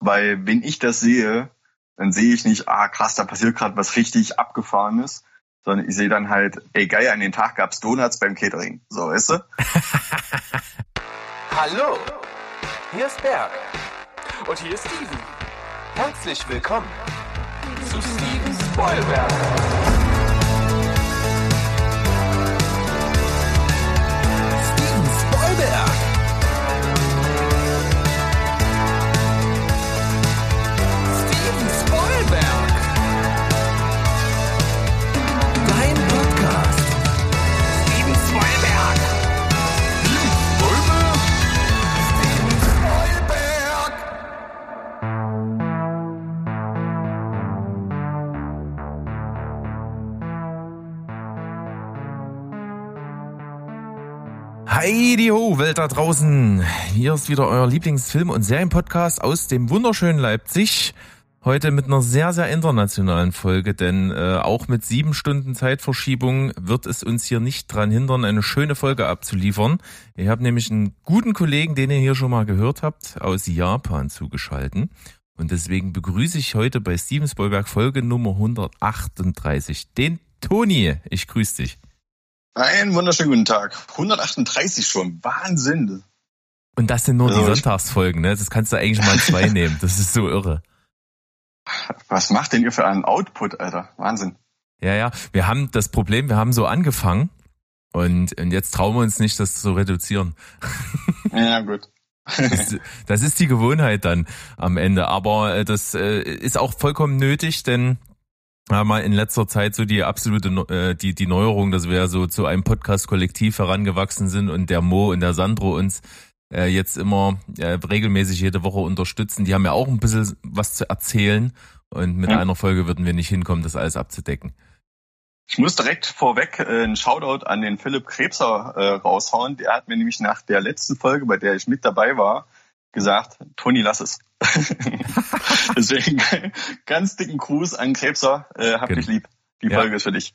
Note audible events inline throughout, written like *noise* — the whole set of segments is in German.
weil wenn ich das sehe, dann sehe ich nicht, ah krass, da passiert gerade was richtig abgefahrenes, sondern ich sehe dann halt, ey geil, an den Tag gab's Donuts beim Catering. So, weißt du? *laughs* Hallo, hier ist Berg. Und hier ist Steven. Herzlich willkommen zu Steven Spoilberg. Heidi ho, Welt da draußen. Hier ist wieder euer Lieblingsfilm- und Serienpodcast aus dem wunderschönen Leipzig. Heute mit einer sehr, sehr internationalen Folge, denn äh, auch mit sieben Stunden Zeitverschiebung wird es uns hier nicht dran hindern, eine schöne Folge abzuliefern. Ich habe nämlich einen guten Kollegen, den ihr hier schon mal gehört habt, aus Japan zugeschalten. Und deswegen begrüße ich heute bei Steven Spielberg Folge Nummer 138 den Toni. Ich grüße dich. Einen wunderschönen guten Tag. 138 schon. Wahnsinn. Und das sind nur Also die Sonntagsfolgen, ne? Das kannst du eigentlich mal zwei *laughs* nehmen. Das ist so irre. Was macht denn ihr für einen Output, Alter? Wahnsinn. Ja, ja. Wir haben das Problem, wir haben so angefangen und, und jetzt trauen wir uns nicht, das zu reduzieren. *laughs* Ja, gut. Das, das ist die Gewohnheit dann am Ende. Aber äh, das äh, ist auch vollkommen nötig, denn haben mal in letzter Zeit so die absolute äh, die die Neuerung, dass wir so zu einem Podcast-Kollektiv herangewachsen sind und der Mo und der Sandro uns äh, jetzt immer äh, regelmäßig jede Woche unterstützen. Die haben ja auch ein bisschen was zu erzählen und mit Ja. einer Folge würden wir nicht hinkommen, das alles abzudecken. Ich muss direkt vorweg äh, einen Shoutout an den Philipp Krebser äh, raushauen. Der hat mir nämlich nach der letzten Folge, bei der ich mit dabei war, gesagt, Toni, lass es. *laughs* Deswegen ganz dicken Gruß an Krebser. Äh, hab Genau. dich lieb. Die Ja. Folge ist für dich.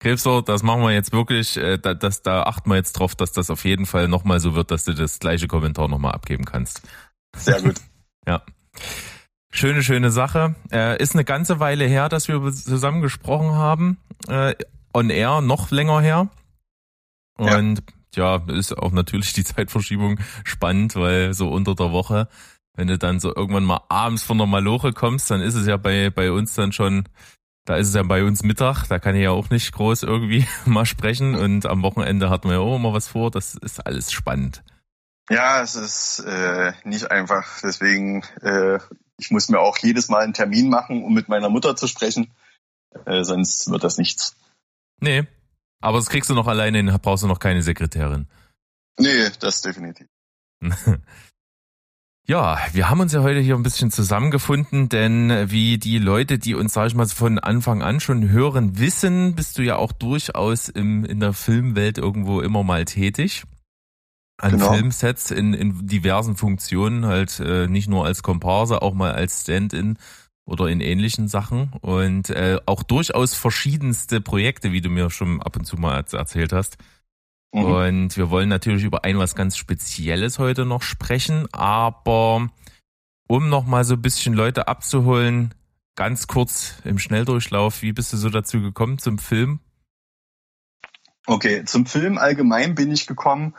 Krebser, das machen wir jetzt wirklich, äh, da, das, da achten wir jetzt drauf, dass das auf jeden Fall nochmal so wird, dass du das gleiche Kommentar nochmal abgeben kannst. Sehr gut. *laughs* Ja. Schöne, schöne Sache. Äh, ist eine ganze Weile her, dass wir zusammen gesprochen haben. Äh, on air, noch länger her. Ja. Und ja, ist auch natürlich die *laughs* Zeitverschiebung spannend, weil so unter der Woche, wenn du dann so irgendwann mal abends von der Maloche kommst, dann ist es ja bei, bei uns dann schon, da ist es ja bei uns Mittag, da kann ich ja auch nicht groß irgendwie *laughs* mal sprechen und am Wochenende hatten wir ja auch immer was vor, das ist alles spannend. Ja, es ist äh, nicht einfach. Deswegen, äh, ich muss mir auch jedes Mal einen Termin machen, um mit meiner Mutter zu sprechen. Äh, sonst wird das nichts. Nee, aber das kriegst du noch alleine hin, brauchst du noch keine Sekretärin. Nee, das definitiv. *laughs* Ja, wir haben uns ja heute hier ein bisschen zusammengefunden, denn wie die Leute, die uns, sag ich mal, von Anfang an schon hören, wissen, bist du ja auch durchaus im, in der Filmwelt irgendwo immer mal tätig. An Genau. Filmsets in, in diversen Funktionen, halt äh, nicht nur als Komparse, auch mal als Stand-in oder in ähnlichen Sachen und äh, auch durchaus verschiedenste Projekte, wie du mir schon ab und zu mal erz- erzählt hast. Mhm. Und wir wollen natürlich über ein was ganz Spezielles heute noch sprechen, aber um noch mal so ein bisschen Leute abzuholen, ganz kurz im Schnelldurchlauf, wie bist du so dazu gekommen zum Film? Okay, zum Film allgemein bin ich gekommen.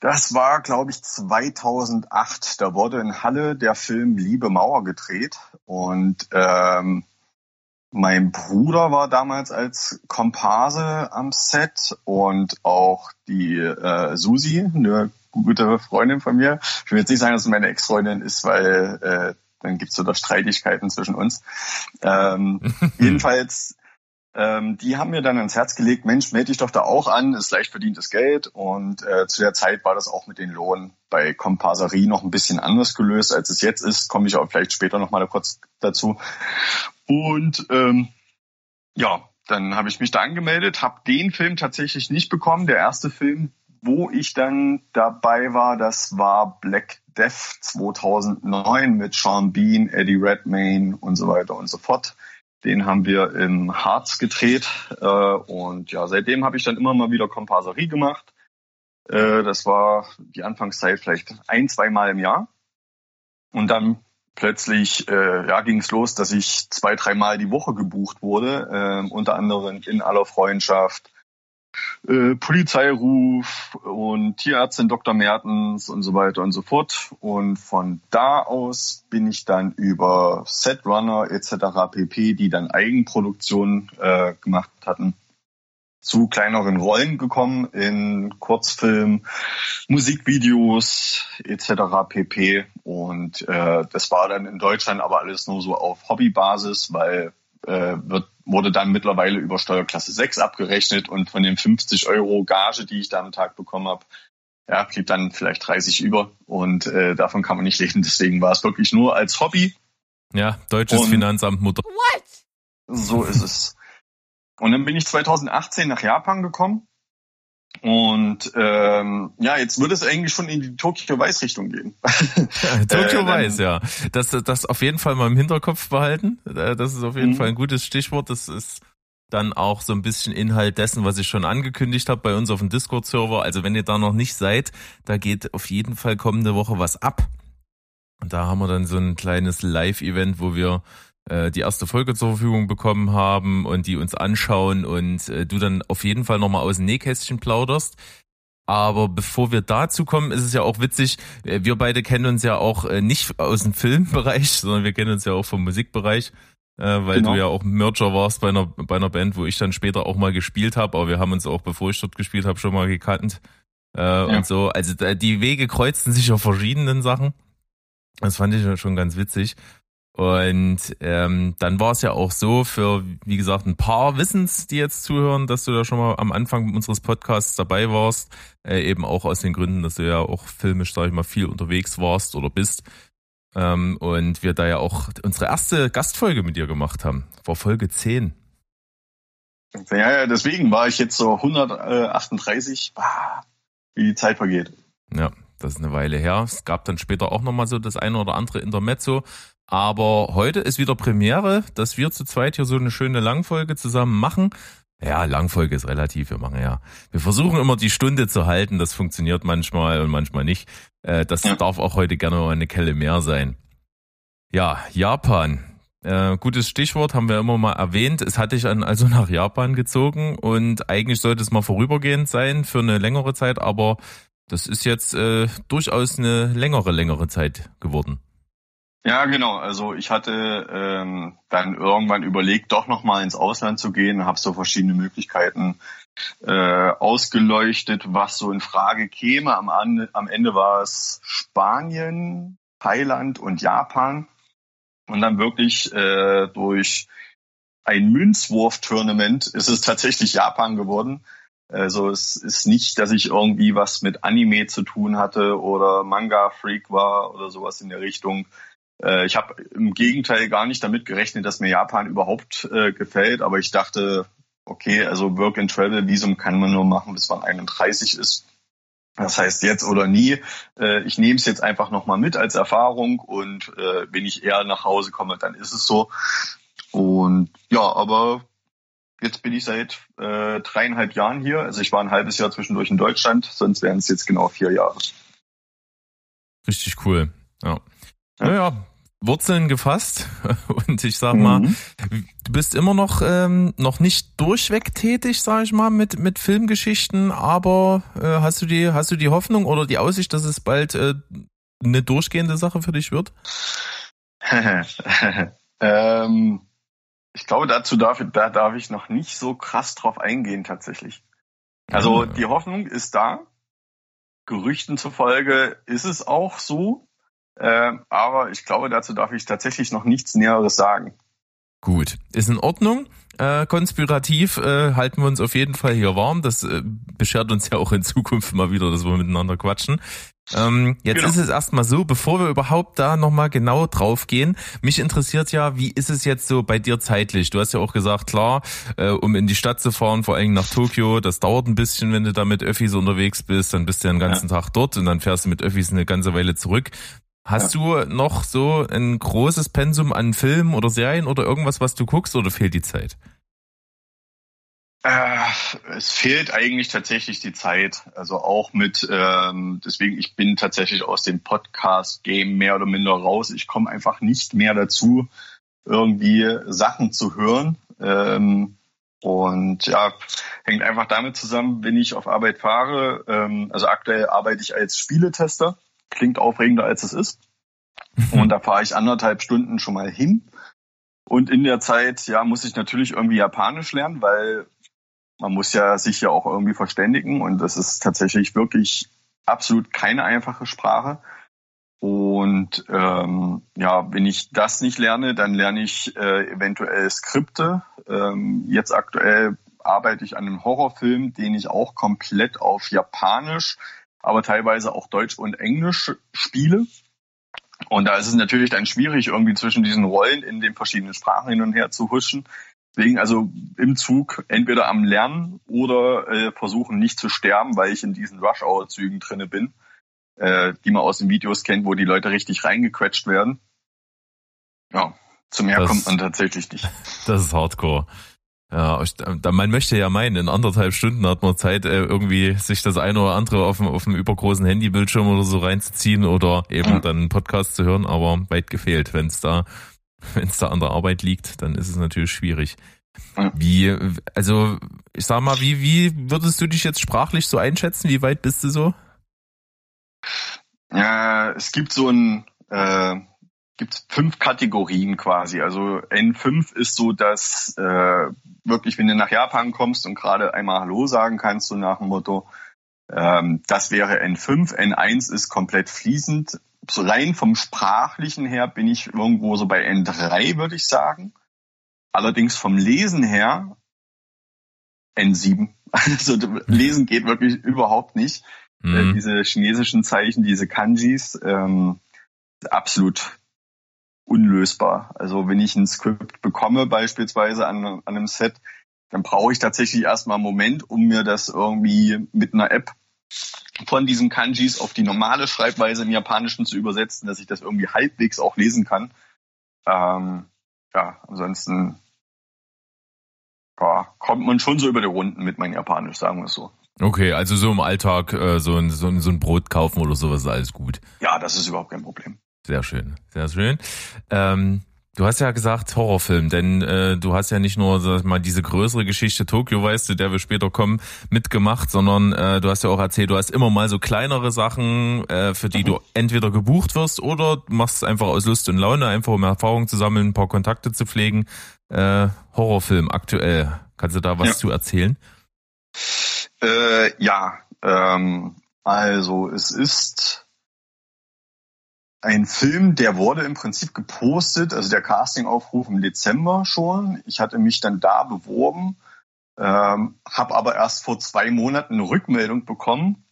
Das war, glaube ich, 2008. Da wurde in Halle der Film Liebe Mauer gedreht und ähm, mein Bruder war damals als Komparse am Set und auch die äh, Susi, eine gute Freundin von mir. Ich will jetzt nicht sagen, dass es meine Ex-Freundin ist, weil äh, dann gibt's so da Streitigkeiten zwischen uns. Ähm, *laughs* jedenfalls ähm, die haben mir dann ans Herz gelegt, Mensch, melde dich doch da auch an, ist leicht verdientes Geld. Und äh, zu der Zeit war das auch mit den Lohnen bei Komparserie noch ein bisschen anders gelöst, als es jetzt ist. Komme ich auch vielleicht später noch mal kurz dazu. Und ähm, ja, dann habe ich mich da angemeldet, habe den Film tatsächlich nicht bekommen. Der erste Film, wo ich dann dabei war, das war Black Death 2009 mit Sean Bean, Eddie Redmayne und so weiter und so fort. Den haben wir im Harz gedreht äh, und ja, seitdem habe ich dann immer mal wieder Komparserie gemacht. Äh, das war die Anfangszeit vielleicht ein, zwei Mal im Jahr. Und dann plötzlich äh, ja, ging es los, dass ich zwei, dreimal die Woche gebucht wurde, äh, unter anderem in aller Freundschaft, äh, Polizeiruf und Tierärztin Dr. Mertens und so weiter und so fort. Und von da aus bin ich dann über Setrunner etc. pp, die dann Eigenproduktion äh, gemacht hatten, zu kleineren Rollen gekommen in Kurzfilm, Musikvideos etc. pp. Und äh, das war dann in Deutschland aber alles nur so auf Hobbybasis, weil äh, wird, wurde dann mittlerweile über Steuerklasse 6 abgerechnet und von den 50 Euro Gage, die ich da am Tag bekommen habe, ja, blieb dann vielleicht 30 über und äh, davon kann man nicht leben. Deswegen war es wirklich nur als Hobby. Ja, deutsches und Finanzamt Mutter. What? So ist es. Und dann bin ich 2018 nach Japan gekommen. Und ähm, ja, jetzt würde es eigentlich schon in die Tokyo Weiß Richtung gehen. Ja, *laughs* Tokyo äh, Weiß, ja. Das, das auf jeden Fall mal im Hinterkopf behalten. Äh, das ist auf jeden mhm. Fall ein gutes Stichwort. Das ist dann auch so ein bisschen Inhalt dessen, was ich schon angekündigt habe bei uns auf dem Discord-Server. Also wenn ihr da noch nicht seid, da geht auf jeden Fall kommende Woche was ab. Und da haben wir dann so ein kleines Live-Event, wo wir äh, die erste Folge zur Verfügung bekommen haben und die uns anschauen und äh, du dann auf jeden Fall nochmal aus dem Nähkästchen plauderst. Aber bevor wir dazu kommen, ist es ja auch witzig, äh, wir beide kennen uns ja auch äh, nicht aus dem *laughs* Filmbereich, sondern wir kennen uns ja auch vom Musikbereich, äh, weil genau. du ja auch Merger warst bei einer, bei einer Band, wo ich dann später auch mal gespielt habe, aber wir haben uns auch, bevor ich dort gespielt habe, schon mal gekannt äh, ja. und so. Also die Wege kreuzten sich auf verschiedenen Sachen. Das fand ich schon ganz witzig. Und ähm, dann war es ja auch so für, wie gesagt, ein paar Wissens, die jetzt zuhören, dass du da schon mal am Anfang unseres Podcasts dabei warst. Äh, eben auch aus den Gründen, dass du ja auch filmisch, sag ich mal, viel unterwegs warst oder bist. Ähm, und wir da ja auch unsere erste Gastfolge mit dir gemacht haben. War Folge 10. Ja, ja, deswegen war ich jetzt so 138, ah, wie die Zeit vergeht. Ja, das ist eine Weile her. Es gab dann später auch nochmal so das eine oder andere Intermezzo. Aber heute ist wieder Premiere, dass wir zu zweit hier so eine schöne Langfolge zusammen machen. Ja, Langfolge ist relativ. Wir machen ja, wir versuchen immer die Stunde zu halten. Das funktioniert manchmal und manchmal nicht. Äh, das ja. darf auch heute gerne mal eine Kelle mehr sein. Ja, Japan. Äh, gutes Stichwort, haben wir immer mal erwähnt. Es hatte ich also nach Japan gezogen und eigentlich sollte es mal vorübergehend sein für eine längere Zeit, aber das ist jetzt äh, durchaus eine längere, längere Zeit geworden. Ja, genau. Also ich hatte ähm, dann irgendwann überlegt, doch nochmal ins Ausland zu gehen, habe so verschiedene Möglichkeiten äh, ausgeleuchtet, was so in Frage käme. Am, am Ende war es Spanien, Thailand und Japan. Und dann wirklich äh, durch ein Münzwurf-Tournament ist es tatsächlich Japan geworden. Also es ist nicht, dass ich irgendwie was mit Anime zu tun hatte oder Manga-Freak war oder sowas in der Richtung. Äh, ich habe im Gegenteil gar nicht damit gerechnet, dass mir Japan überhaupt äh, gefällt, aber ich dachte, okay, also Work and Travel Visum kann man nur machen, bis man 31 ist. Das heißt jetzt oder nie. Äh, ich nehme es jetzt einfach nochmal mit als Erfahrung und äh, wenn ich eher nach Hause komme, dann ist es so. Und ja, aber jetzt bin ich seit äh, dreieinhalb Jahren hier. Also ich war ein halbes Jahr zwischendurch in Deutschland, sonst wären es jetzt genau vier Jahre. Richtig cool. Ja. Naja, Wurzeln gefasst *laughs* und ich sag mal, mhm. du bist immer noch ähm, noch nicht durchweg tätig, sag ich mal, mit mit Filmgeschichten, aber äh, hast du die hast du die Hoffnung oder die Aussicht, dass es bald äh, eine durchgehende Sache für dich wird? *laughs* ähm, ich glaube, dazu darf da darf ich noch nicht so krass drauf eingehen tatsächlich. Also ja. die Hoffnung ist da. Gerüchten zufolge ist es auch so. Äh, aber ich glaube, dazu darf ich tatsächlich noch nichts Näheres sagen. Gut, ist in Ordnung. Äh, konspirativ äh, halten wir uns auf jeden Fall hier warm. Das äh, beschert uns ja auch in Zukunft mal wieder, dass wir miteinander quatschen. Ähm, jetzt genau. ist es erstmal so, bevor wir überhaupt da nochmal genau drauf gehen, mich interessiert ja, wie ist es jetzt so bei dir zeitlich? Du hast ja auch gesagt, klar, äh, um in die Stadt zu fahren, vor allem nach Tokio, das dauert ein bisschen, wenn du da mit Öffis unterwegs bist, dann bist du ja den ganzen ja. Tag dort und dann fährst du mit Öffis eine ganze Weile zurück. Hast ja. du noch so ein großes Pensum an Filmen oder Serien oder irgendwas, was du guckst oder fehlt die Zeit? Äh, es fehlt eigentlich tatsächlich die Zeit. Also auch mit, ähm, deswegen, ich bin tatsächlich aus dem Podcast-Game mehr oder minder raus. Ich komme einfach nicht mehr dazu, irgendwie Sachen zu hören. Ähm, und ja, hängt einfach damit zusammen, wenn ich auf Arbeit fahre. Ähm, also aktuell arbeite ich als Spieletester. Klingt aufregender, als es ist. Und da fahre ich anderthalb Stunden schon mal hin. Und in der Zeit, ja, muss ich natürlich irgendwie Japanisch lernen, weil man muss ja sich ja auch irgendwie verständigen. Und das ist tatsächlich wirklich absolut keine einfache Sprache. Und ähm, ja, wenn ich das nicht lerne, dann lerne ich äh, eventuell Skripte. Ähm, jetzt aktuell arbeite ich an einem Horrorfilm, den ich auch komplett auf Japanisch, aber teilweise auch Deutsch und Englisch spiele. Und da ist es natürlich dann schwierig, irgendwie zwischen diesen Rollen in den verschiedenen Sprachen hin und her zu huschen. Deswegen also im Zug entweder am Lernen oder äh, versuchen nicht zu sterben, weil ich in diesen Rush-Hour-Zügen drinne bin äh, die man aus den Videos kennt, wo die Leute richtig reingequetscht werden. Ja, zu mehr das, kommt man tatsächlich nicht. Das ist Hardcore. Ja, man möchte ja meinen, in anderthalb Stunden hat man Zeit, äh, irgendwie sich das eine oder andere auf dem, auf dem übergroßen Handybildschirm oder so reinzuziehen oder eben mhm. dann einen Podcast zu hören, aber weit gefehlt. Wenn es da, *laughs* wenn es da an der Arbeit liegt, dann ist es natürlich schwierig. Wie, also ich sag mal, wie, wie würdest du dich jetzt sprachlich so einschätzen? Wie weit bist du so? Äh, es gibt so ein, äh, gibt fünf Kategorien quasi. Also N5 ist so, dass äh, wirklich, wenn du nach Japan kommst und gerade einmal Hallo sagen kannst, so nach dem Motto, ähm, das wäre N5. N1 ist komplett fließend. So rein vom Sprachlichen her bin ich irgendwo so bei N3, würde ich sagen. Allerdings vom Lesen her N7. *laughs* Also lesen geht wirklich überhaupt nicht. Äh, mhm. diese chinesischen Zeichen, diese Kanjis, ähm, absolut unlösbar. Also wenn ich ein Skript bekomme, beispielsweise an, an einem Set, dann brauche ich tatsächlich erstmal einen Moment, um mir das irgendwie mit einer App von diesen Kanjis auf die normale Schreibweise im Japanischen zu übersetzen, dass ich das irgendwie halbwegs auch lesen kann. Ähm, ja, ansonsten ja, kommt man schon so über die Runden mit meinem Japanisch, sagen wir es so. Okay, also so im Alltag äh, so, ein, so, ein, so ein Brot kaufen oder sowas ist alles gut. Ja, das ist überhaupt kein Problem. Sehr schön, sehr schön. Ähm, du hast ja gesagt Horrorfilm, denn äh, du hast ja nicht nur sag mal diese größere Geschichte Tokio, weißt du, der wir später kommen, mitgemacht, sondern äh, du hast ja auch erzählt, du hast immer mal so kleinere Sachen, äh, für die du entweder gebucht wirst oder machst es einfach aus Lust und Laune, einfach um Erfahrung zu sammeln, ein paar Kontakte zu pflegen. Äh, Horrorfilm aktuell, kannst du da was ja. zu erzählen? Äh, ja, ähm, also es ist ein Film, der wurde im Prinzip gepostet, also der Castingaufruf im Dezember schon. Ich hatte mich dann da beworben, ähm, habe aber erst vor zwei Monaten eine Rückmeldung bekommen.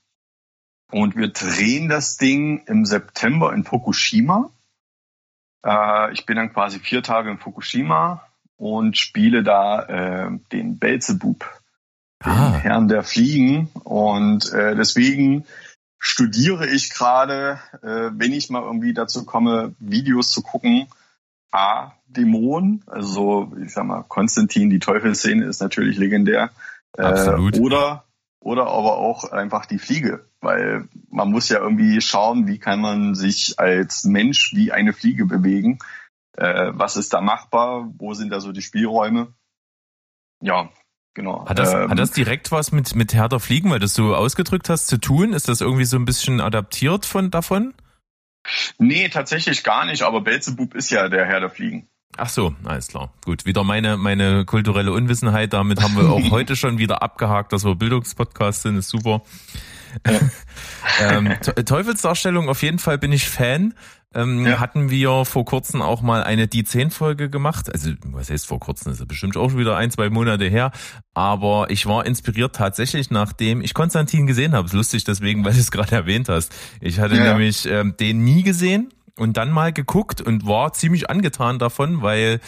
Und wir drehen das Ding im September in Fukushima. Äh, ich bin dann quasi vier Tage in Fukushima und spiele da äh, den Belzebub ah. Herrn der Fliegen. Und äh, deswegen studiere ich gerade, äh, wenn ich mal irgendwie dazu komme, Videos zu gucken, A, Dämonen, also ich sag mal, Konstantin, die Teufelsszene ist natürlich legendär. Äh, Absolut. Oder, oder aber auch einfach die Fliege, weil man muss ja irgendwie schauen, wie kann man sich als Mensch wie eine Fliege bewegen. Äh, was ist da machbar? Wo sind da so die Spielräume? Ja, Genau. Hat das, ähm, hat das direkt was mit, mit härter Fliegen, weil du so ausgedrückt hast, zu tun? Ist das irgendwie so ein bisschen adaptiert von davon? Nee, tatsächlich gar nicht, aber Belzebub ist ja der Herr der Fliegen. Ach so, alles klar. Gut, wieder meine, meine kulturelle Unwissenheit. Damit haben wir auch *laughs* heute schon wieder abgehakt, dass wir Bildungspodcast sind, ist super. *laughs* ähm, Teufelsdarstellung, auf jeden Fall bin ich Fan. Ähm, ja. Hatten wir vor kurzem auch mal eine Die 10 Folge gemacht. Also, was heißt vor kurzem? Das ist bestimmt auch schon wieder ein, zwei Monate her. Aber ich war inspiriert tatsächlich, nachdem ich Konstantin gesehen habe. Ist lustig deswegen, weil du es gerade erwähnt hast. Ich hatte ja. nämlich ähm, den nie gesehen und dann mal geguckt und war ziemlich angetan davon, weil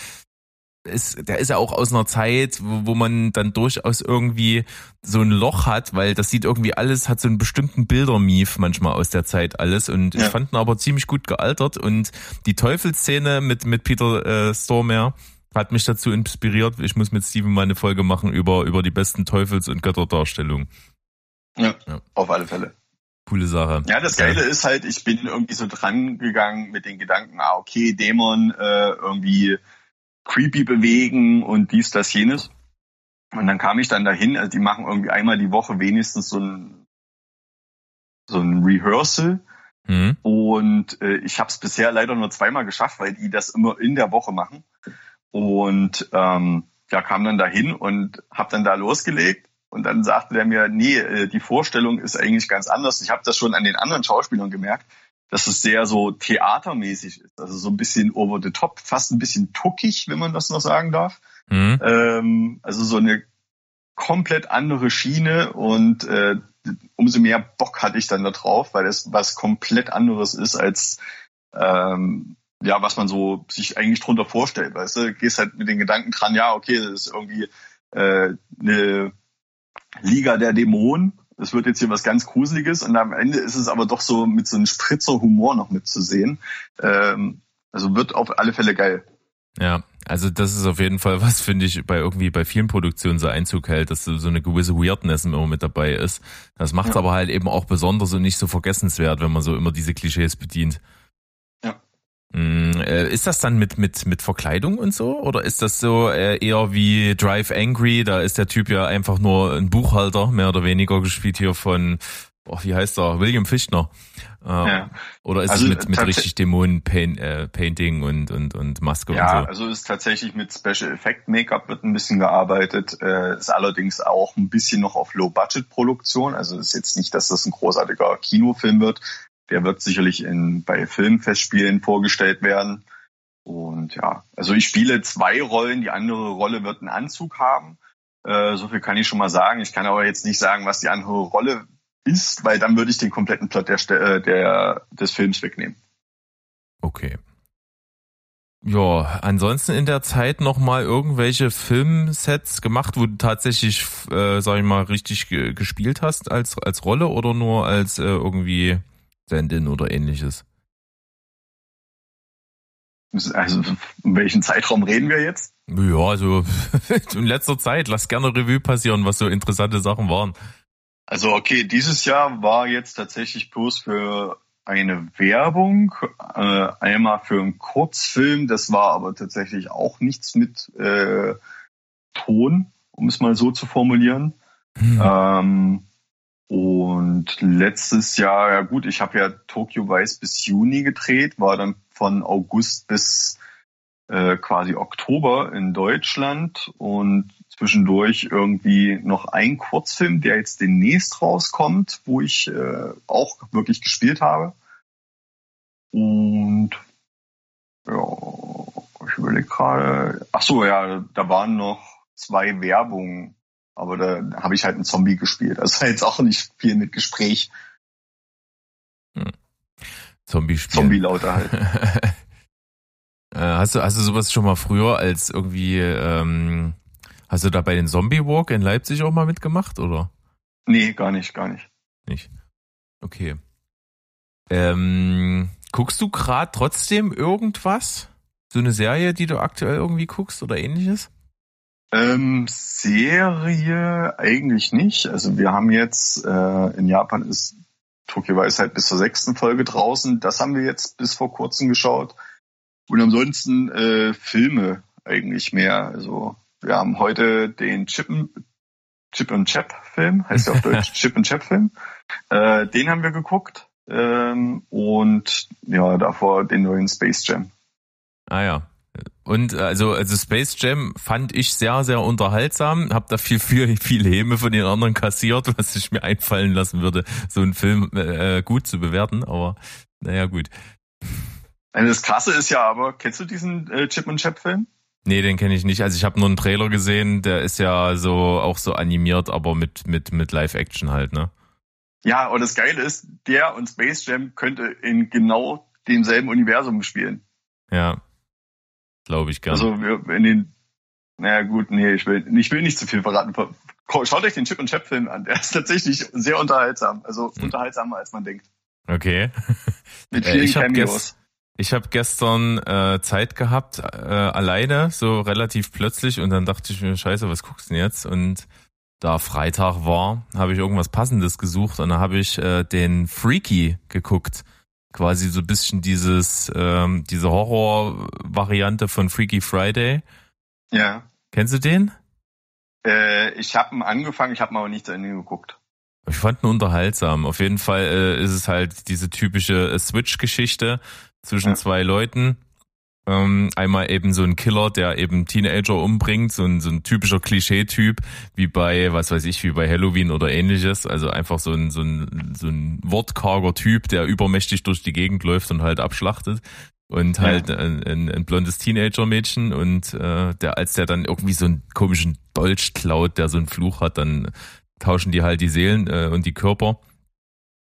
ist, der ist ja auch aus einer Zeit, wo, wo man dann durchaus irgendwie so ein Loch hat, weil das sieht irgendwie alles, hat so einen bestimmten Bildermief manchmal aus der Zeit alles und ja. ich fand ihn aber ziemlich gut gealtert und die Teufelsszene mit, mit Peter äh, Stormare hat mich dazu inspiriert. Ich muss mit Steven mal eine Folge machen über, über die besten Teufels- und Götterdarstellungen. Ja, ja, auf alle Fälle. Coole Sache. Ja, das Geile ja. ist halt, ich bin irgendwie so dran gegangen mit den Gedanken, ah, okay, Dämon äh, irgendwie creepy bewegen und dies, das, jenes. Und dann kam ich dann dahin, also die machen irgendwie einmal die Woche wenigstens so ein, so ein Rehearsal. Mhm. Und äh, ich habe es bisher leider nur zweimal geschafft, weil die das immer in der Woche machen. Und ähm, ja, kam dann dahin und habe dann da losgelegt. Und dann sagte der mir, nee, äh, die Vorstellung ist eigentlich ganz anders. Ich habe das schon an den anderen Schauspielern gemerkt, dass es sehr so theatermäßig ist. Also so ein bisschen over the top, fast ein bisschen tuckig, wenn man das noch sagen darf. Mhm. Ähm, also so eine komplett andere Schiene und äh, umso mehr Bock hatte ich dann da drauf, weil es was komplett anderes ist als ähm, ja, was man so sich eigentlich drunter vorstellt. Weißt du, gehst halt mit den Gedanken dran, ja, okay, das ist irgendwie äh, eine Liga der Dämonen. Es wird jetzt hier was ganz Gruseliges und am Ende ist es aber doch so mit so einem Spritzer Humor noch mitzusehen. Ähm, also wird auf alle Fälle geil. Ja, also das ist auf jeden Fall was, finde ich, bei irgendwie bei vielen Produktionen so Einzug hält, dass so eine gewisse Weirdness immer mit dabei ist. Das macht es ja. aber halt eben auch besonders und nicht so vergessenswert, wenn man so immer diese Klischees bedient. Ja. Mm, äh, ist das dann mit, mit, mit Verkleidung und so? Oder ist das so äh, eher wie Drive Angry? Da ist der Typ ja einfach nur ein Buchhalter, mehr oder weniger gespielt hier von boah, wie heißt er, William Fichtner. Äh, ja. Oder ist also, es mit, mit richtig Dämonen-Painting äh, und, und, und Maske ja, und so? also ist tatsächlich mit Special Effect Make-up wird ein bisschen gearbeitet, ist allerdings auch ein bisschen noch auf Low-Budget-Produktion, also ist jetzt nicht, dass das ein großartiger Kinofilm wird, der wird sicherlich in, bei Filmfestspielen vorgestellt werden. Und ja, also ich spiele zwei Rollen, die andere Rolle wird einen Anzug haben. Äh, so viel kann ich schon mal sagen. Ich kann aber jetzt nicht sagen, was die andere Rolle ist, weil dann würde ich den kompletten Plot der, äh, der, des Films wegnehmen. Okay. Ja, ansonsten in der Zeit noch mal irgendwelche Filmsets gemacht, wo du tatsächlich, äh, sag ich mal, richtig gespielt hast als als Rolle oder nur als äh, irgendwie Stand-in oder ähnliches? Also, in welchem Zeitraum reden wir jetzt? Ja, also *laughs* in letzter Zeit. Lass gerne Revue passieren, was so interessante Sachen waren. Also okay, dieses Jahr war jetzt tatsächlich bloß für eine Werbung, äh, einmal für einen Kurzfilm, das war aber tatsächlich auch nichts mit äh, Ton, um es mal so zu formulieren. Hm. Ähm, und letztes Jahr, ja gut, ich habe ja Tokyo Weiß bis Juni gedreht, war dann von August bis äh, quasi Oktober in Deutschland und zwischendurch irgendwie noch ein Kurzfilm, der jetzt demnächst rauskommt, wo ich äh, auch wirklich gespielt habe. Und ja, ich überlege gerade. Ach so, ja, da waren noch zwei Werbungen, aber da habe ich halt einen Zombie gespielt. Also *laughs* jetzt auch nicht viel mit Gespräch. Hm. Zombie spielen. Zombie lauter halt. *laughs* Äh, hast du, hast du sowas schon mal früher als irgendwie ähm, Hast du da bei den Zombie Walk in Leipzig auch mal mitgemacht, oder? Nee, gar nicht, gar nicht. Nicht. Okay. Ähm, guckst du gerade trotzdem irgendwas? So eine Serie, die du aktuell irgendwie guckst oder ähnliches? Ähm, Serie eigentlich nicht. Also wir haben jetzt, äh, in Japan ist Tokyo Weisheit bis zur sechsten Folge draußen. Das haben wir jetzt bis vor kurzem geschaut. Und ansonsten äh, Filme eigentlich mehr. Also wir haben heute den Chip, Chip und Chap Film, heißt ja auf Deutsch *laughs* Chip und Chap Film. Äh, den haben wir geguckt. Ähm, und ja, davor den neuen Space Jam. Ah ja. Und also, also Space Jam fand ich sehr, sehr unterhaltsam. Hab da viel, viel, viel Häme von den anderen kassiert, *laughs* was ich mir einfallen lassen würde, so einen Film äh, gut zu bewerten. Aber naja, gut. Das Krasse ist ja aber, kennst du diesen äh, Chip und Chap Film? Nee, den kenne ich nicht. Also ich habe nur einen Trailer gesehen, der ist ja so auch so animiert, aber mit mit mit Live Action halt, ne? Ja, und das Geile ist, der und Space Jam könnte in genau demselben Universum spielen. Ja. Glaube ich gerne. Also wir in den naja gut, nee, ich will, ich will nicht zu viel verraten. Schaut euch den Chip und Chap Film an. Der ist tatsächlich sehr unterhaltsam. Also hm. unterhaltsamer als man denkt. Okay. *laughs* Mit äh, vielen Cameos. Ich habe gestern äh, Zeit gehabt, äh, alleine, so relativ plötzlich, und dann dachte ich mir, scheiße, was guckst du denn jetzt? Und da Freitag war, habe ich irgendwas Passendes gesucht und da habe ich äh, den Freaky geguckt. Quasi so ein bisschen dieses, ähm, diese Horror-Variante von Freaky Friday. Ja. Kennst du den? Äh, ich habe ihn angefangen, ich habe mal aber nicht zu Ende geguckt. Ich fand ihn unterhaltsam. Auf jeden Fall äh, ist es halt diese typische äh, Switch-Geschichte zwischen ja. zwei Leuten. Ähm, einmal eben so ein Killer, der eben Teenager umbringt, so ein, so ein typischer Klischee-Typ, wie bei, was weiß ich, wie bei Halloween oder ähnliches. Also einfach so ein, so ein, so ein wortkarger Typ, der übermächtig durch die Gegend läuft und halt abschlachtet. Und halt ja. ein, ein, ein, blondes Teenager-Mädchen und äh, der, als der dann irgendwie so einen komischen Dolch klaut, der so einen Fluch hat, dann tauschen die halt die Seelen äh, und die Körper.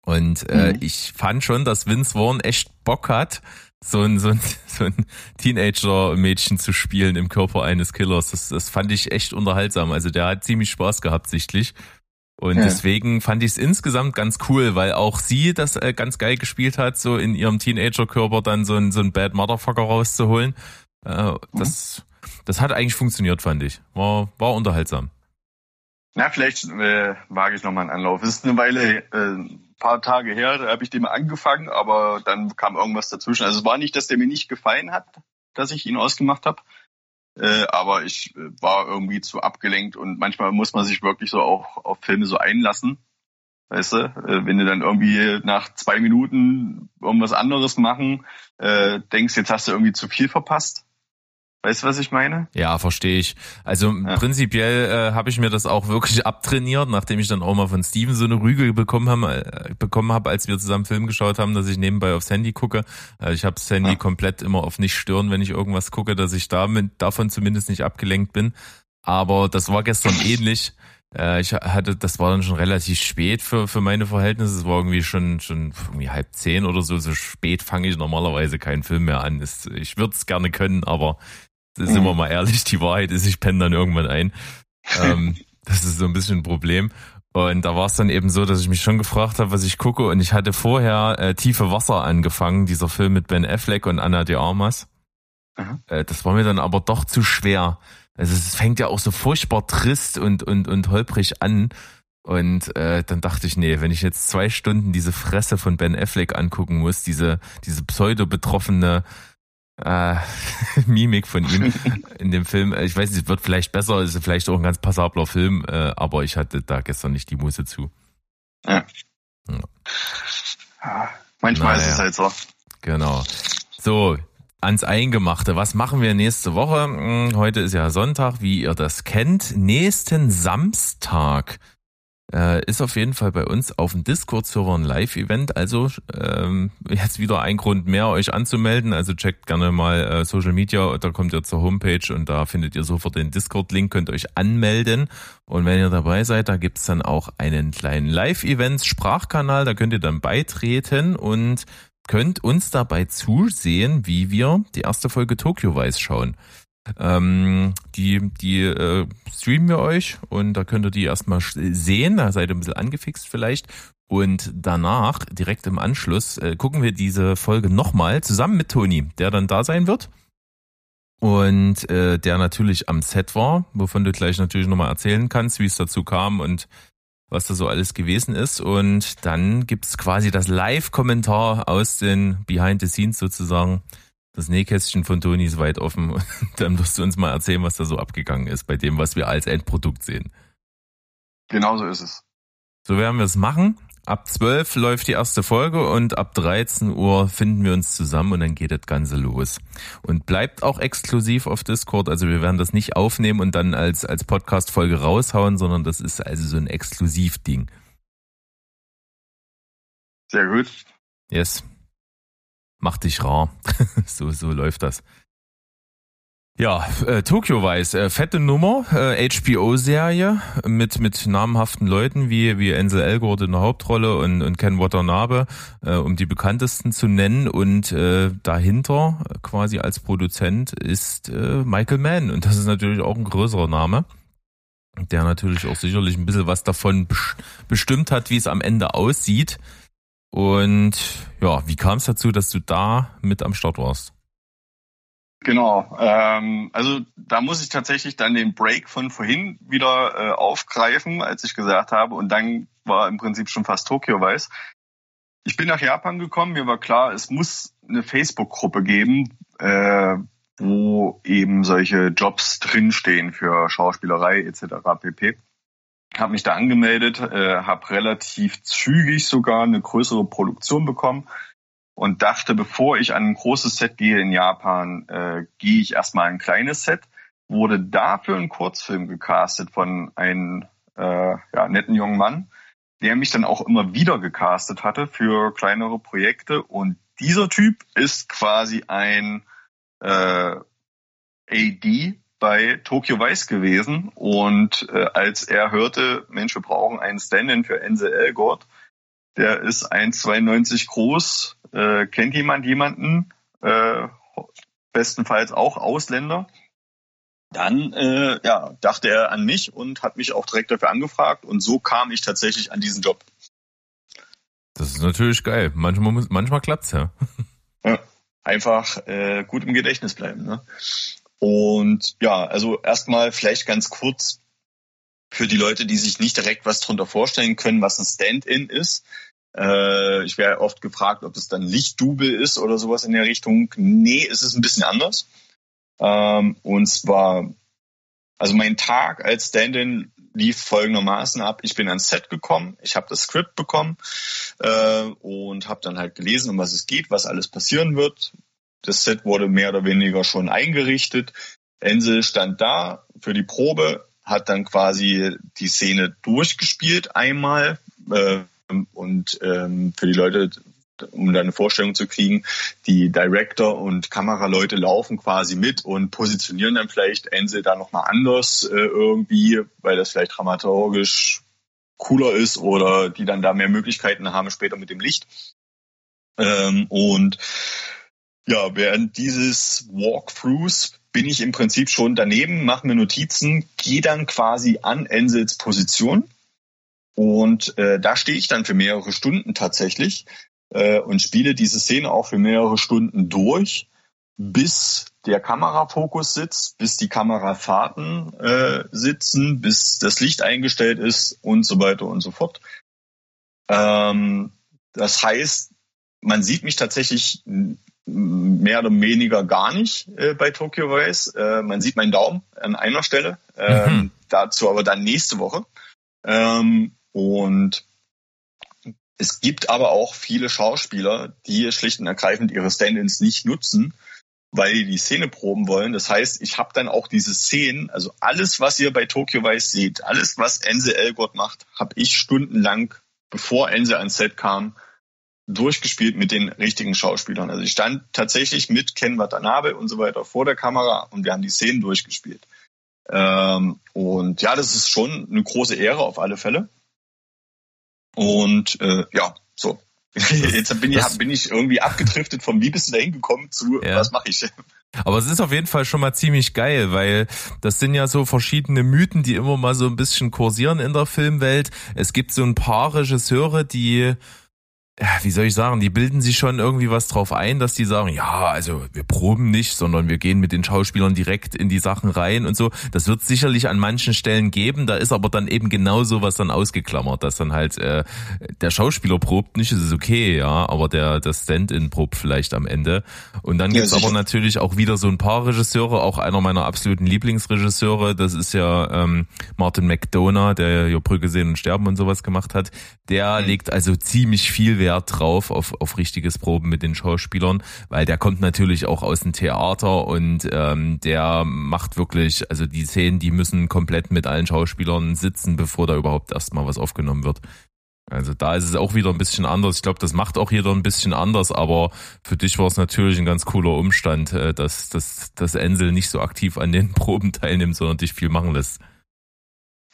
Und äh, mhm. ich fand schon, dass Vince Vaughn echt Bock hat, so ein, so ein, so ein Teenager-Mädchen zu spielen im Körper eines Killers. Das, das fand ich echt unterhaltsam. Also der hat ziemlich Spaß gehabt, sichtlich. Und ja. deswegen fand ich es insgesamt ganz cool, weil auch sie das äh, ganz geil gespielt hat, so in ihrem Teenager-Körper dann so ein, so ein Bad Motherfucker rauszuholen. Äh, das, mhm. das hat eigentlich funktioniert, fand ich. War, war unterhaltsam. Na, vielleicht äh, wage ich nochmal einen Anlauf. Es ist eine Weile, äh, paar Tage her, da habe ich dem angefangen, aber dann kam irgendwas dazwischen. Also es war nicht, dass der mir nicht gefallen hat, dass ich ihn ausgemacht habe. Äh, aber ich äh, war irgendwie zu abgelenkt und manchmal muss man sich wirklich so auch auf Filme so einlassen. Weißt du, äh, wenn du dann irgendwie nach zwei Minuten irgendwas anderes machen, äh, denkst, jetzt hast du irgendwie zu viel verpasst. Weißt du, was ich meine? Ja, verstehe ich. Also ja. prinzipiell äh, habe ich mir das auch wirklich *laughs* abtrainiert, nachdem ich dann auch mal von Steven so eine Rüge bekommen habe, äh, bekommen habe, als wir zusammen Film geschaut haben, dass ich nebenbei aufs Handy gucke. Äh, ich habe das Handy ja. komplett immer auf nicht stören, wenn ich irgendwas gucke, dass ich damit davon zumindest nicht abgelenkt bin. Aber das war gestern *laughs* ähnlich. Äh, ich hatte, das war dann schon relativ spät für, für meine Verhältnisse. Es war irgendwie schon, schon irgendwie halb zehn oder so. So spät fange ich normalerweise keinen Film mehr an. Ich würde es gerne können, aber sind wir mhm. mal ehrlich, die Wahrheit ist, ich penne dann irgendwann ein. Ähm, *laughs* das ist so ein bisschen ein Problem. Und da war es dann eben so, dass ich mich schon gefragt habe, was ich gucke. Und ich hatte vorher äh, Tiefe Wasser angefangen, dieser Film mit Ben Affleck und Anna de Armas. Äh, das war mir dann aber doch zu schwer. Also es fängt ja auch so furchtbar trist und, und, und holprig an. Und äh, dann dachte ich, nee, wenn ich jetzt zwei Stunden diese Fresse von Ben Affleck angucken muss, diese, diese pseudo-betroffene äh, *laughs* Mimik von ihm in dem Film. Ich weiß nicht, es wird vielleicht besser, ist vielleicht auch ein ganz passabler Film, äh, aber ich hatte da gestern nicht die Muße zu. Ja. ja. Manchmal naja. ist es halt so. Genau. So, ans Eingemachte. Was machen wir nächste Woche? Hm, heute ist ja Sonntag, wie ihr das kennt. Nächsten Samstag äh, ist auf jeden Fall bei uns auf dem Discord-Server ein Live-Event. Also ähm, jetzt wieder ein Grund mehr, euch anzumelden. Also checkt gerne mal äh, Social Media, da kommt ihr zur Homepage und da findet ihr sofort den Discord-Link, könnt euch anmelden. Und wenn ihr dabei seid, da gibt's dann auch einen kleinen Live-Events-Sprachkanal, da könnt ihr dann beitreten und könnt uns dabei zusehen, wie wir die erste Folge Tokyo Vice schauen. Ähm, die die äh, streamen wir euch und da könnt ihr die erstmal sehen, da seid ihr ein bisschen angefixt vielleicht. Und danach, direkt im Anschluss, äh, gucken wir diese Folge nochmal zusammen mit Toni, der dann da sein wird. Und äh, der natürlich am Set war, wovon du gleich natürlich nochmal erzählen kannst, wie es dazu kam und was da so alles gewesen ist. Und dann gibt's quasi das Live-Kommentar aus den Behind the Scenes sozusagen das Nähkästchen von Toni ist weit offen. *laughs* Dann wirst du uns mal erzählen, was da so abgegangen ist bei dem, was wir als Endprodukt sehen. Genau so ist es. So werden wir es machen. Ab 12 läuft die erste Folge und ab 13 Uhr finden wir uns zusammen und dann geht das Ganze los. Und bleibt auch exklusiv auf Discord. Also wir werden das nicht aufnehmen und dann als, als Podcast-Folge raushauen, sondern das ist also so ein Exklusivding. Sehr gut. Yes mach dich rar. *laughs* so, so läuft das. Ja, äh, Tokyo Vice, äh, fette Nummer, äh, HBO-Serie mit mit namhaften Leuten wie wie Ansel Elgort in der Hauptrolle und und Ken Watanabe, äh, um die bekanntesten zu nennen und äh, dahinter quasi als Produzent ist äh, Michael Mann und das ist natürlich auch ein größerer Name, der natürlich auch sicherlich ein bisschen was davon bestimmt hat, wie es am Ende aussieht. Und ja, wie kam es dazu, dass du da mit am Start warst? Genau, ähm, also da muss ich tatsächlich dann den Break von vorhin wieder äh, aufgreifen, als ich gesagt habe, und dann war im Prinzip schon fast Tokio weiß. Ich bin nach Japan gekommen, mir war klar, es muss eine Facebook-Gruppe geben, äh, wo eben solche Jobs drinstehen für Schauspielerei etc. pp. Habe mich da angemeldet, äh, habe relativ zügig sogar eine größere Produktion bekommen und dachte, bevor ich an ein großes Set gehe in Japan, äh, gehe ich erstmal ein kleines Set. Wurde dafür ein Kurzfilm gecastet von einem äh, ja, netten jungen Mann, der mich dann auch immer wieder gecastet hatte für kleinere Projekte. Und dieser Typ ist quasi ein äh, AD bei Tokyo Vice gewesen. Und äh, als er hörte, Mensch, wir brauchen einen Stand-in für Enze Elgort, der ist 1,92 groß, äh, kennt jemand jemanden, äh, bestenfalls auch Ausländer. Dann äh, ja, dachte er an mich und hat mich auch direkt dafür angefragt und so kam ich tatsächlich an diesen Job. Das ist natürlich geil. Manchmal, manchmal klappt's ja. ja einfach äh, gut im Gedächtnis bleiben. Ne? Und ja, also erstmal vielleicht ganz kurz für die Leute, die sich nicht direkt was drunter vorstellen können, was ein Stand-in ist. Äh, ich werde oft gefragt, ob es dann Lichtdubel ist oder sowas in der Richtung. Nee, es ist ein bisschen anders. Ähm, und zwar, also mein Tag als Stand-in lief folgendermaßen ab. Ich bin ans Set gekommen, ich habe das Skript bekommen äh, und habe dann halt gelesen, um was es geht, was alles passieren wird. Das Set wurde mehr oder weniger schon eingerichtet. Ensel stand da für die Probe, hat dann quasi die Szene durchgespielt einmal. Äh, und ähm, für die Leute, um da eine Vorstellung zu kriegen, die Director und Kameraleute laufen quasi mit und positionieren dann vielleicht Ensel da nochmal anders äh, irgendwie, weil das vielleicht dramaturgisch cooler ist oder die dann da mehr Möglichkeiten haben später mit dem Licht. Ähm, und ja, während dieses Walkthroughs bin ich im Prinzip schon daneben, mache mir Notizen, gehe dann quasi an Ensels Position und äh, da stehe ich dann für mehrere Stunden tatsächlich äh, und spiele diese Szene auch für mehrere Stunden durch, bis der Kamerafokus sitzt, bis die Kamerafahrten äh, sitzen, bis das Licht eingestellt ist und so weiter und so fort. Ähm, das heißt, man sieht mich tatsächlich mehr oder weniger gar nicht äh, bei Tokyo Voice. Äh, man sieht meinen Daumen an einer Stelle, äh, mhm. dazu aber dann nächste Woche. Ähm, und es gibt aber auch viele Schauspieler, die schlicht und ergreifend ihre Stand-ins nicht nutzen, weil die die Szene proben wollen. Das heißt, ich habe dann auch diese Szenen, also alles, was ihr bei Tokyo Vice seht, alles, was Ense Elgort macht, habe ich stundenlang, bevor Ense ans Set kam, durchgespielt mit den richtigen Schauspielern. Also ich stand tatsächlich mit Ken Watanabe und so weiter vor der Kamera und wir haben die Szenen durchgespielt. Ähm, und ja, das ist schon eine große Ehre auf alle Fälle. Und äh, ja, so. *laughs* Jetzt bin ich, bin ich irgendwie abgedriftet vom Wie bist du da hingekommen zu ja. was mache ich? *laughs* Aber es ist auf jeden Fall schon mal ziemlich geil, weil das sind ja so verschiedene Mythen, die immer mal so ein bisschen kursieren in der Filmwelt. Es gibt so ein paar Regisseure, die wie soll ich sagen, die bilden sich schon irgendwie was drauf ein, dass die sagen, ja, also wir proben nicht, sondern wir gehen mit den Schauspielern direkt in die Sachen rein und so. Das wird sicherlich an manchen Stellen geben, da ist aber dann eben genau sowas dann ausgeklammert, dass dann halt äh, der Schauspieler probt nicht, das ist okay, ja, aber der, der Stand-in probt vielleicht am Ende. Und dann gibt's ja, aber natürlich auch wieder so ein paar Regisseure, auch einer meiner absoluten Lieblingsregisseure, das ist ja ähm, Martin McDonough, der ja Brücke sehen und sterben und sowas gemacht hat. Der mhm. legt also ziemlich viel Wert drauf auf, auf richtiges Proben mit den Schauspielern, weil der kommt natürlich auch aus dem Theater und ähm, der macht wirklich, also die Szenen, die müssen komplett mit allen Schauspielern sitzen, bevor da überhaupt erstmal was aufgenommen wird. Also da ist es auch wieder ein bisschen anders. Ich glaube, das macht auch jeder ein bisschen anders, aber für dich war es natürlich ein ganz cooler Umstand, äh, dass, dass, dass Ensel nicht so aktiv an den *laughs* Proben teilnimmt, sondern dich viel machen lässt.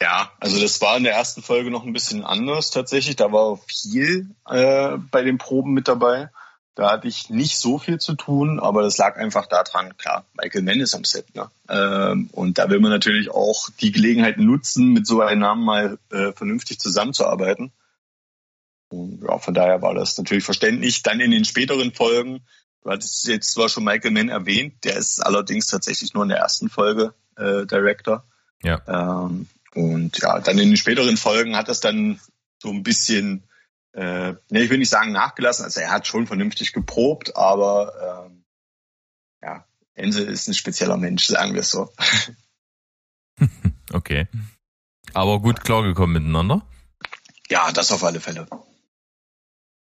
Ja, also das war in der ersten Folge noch ein bisschen anders tatsächlich. Da war viel äh, bei den Proben mit dabei. Da hatte ich nicht so viel zu tun, aber das lag einfach daran, klar, Michael Mann ist am Set. Ne? Ähm, und da will man natürlich auch die Gelegenheit nutzen, mit so einem Namen mal äh, vernünftig zusammenzuarbeiten. Und ja, von daher war das natürlich verständlich. Dann in den späteren Folgen, du hattest jetzt zwar schon Michael Mann erwähnt, der ist allerdings tatsächlich nur in der ersten Folge äh, Director. Ja. Ähm, und ja, dann in den späteren Folgen hat das dann so ein bisschen, äh, ne, ich will nicht sagen nachgelassen, also er hat schon vernünftig geprobt, aber ähm, ja, Ense ist ein spezieller Mensch, sagen wir es so. *laughs* okay. Aber gut klargekommen miteinander? Ja, das auf alle Fälle.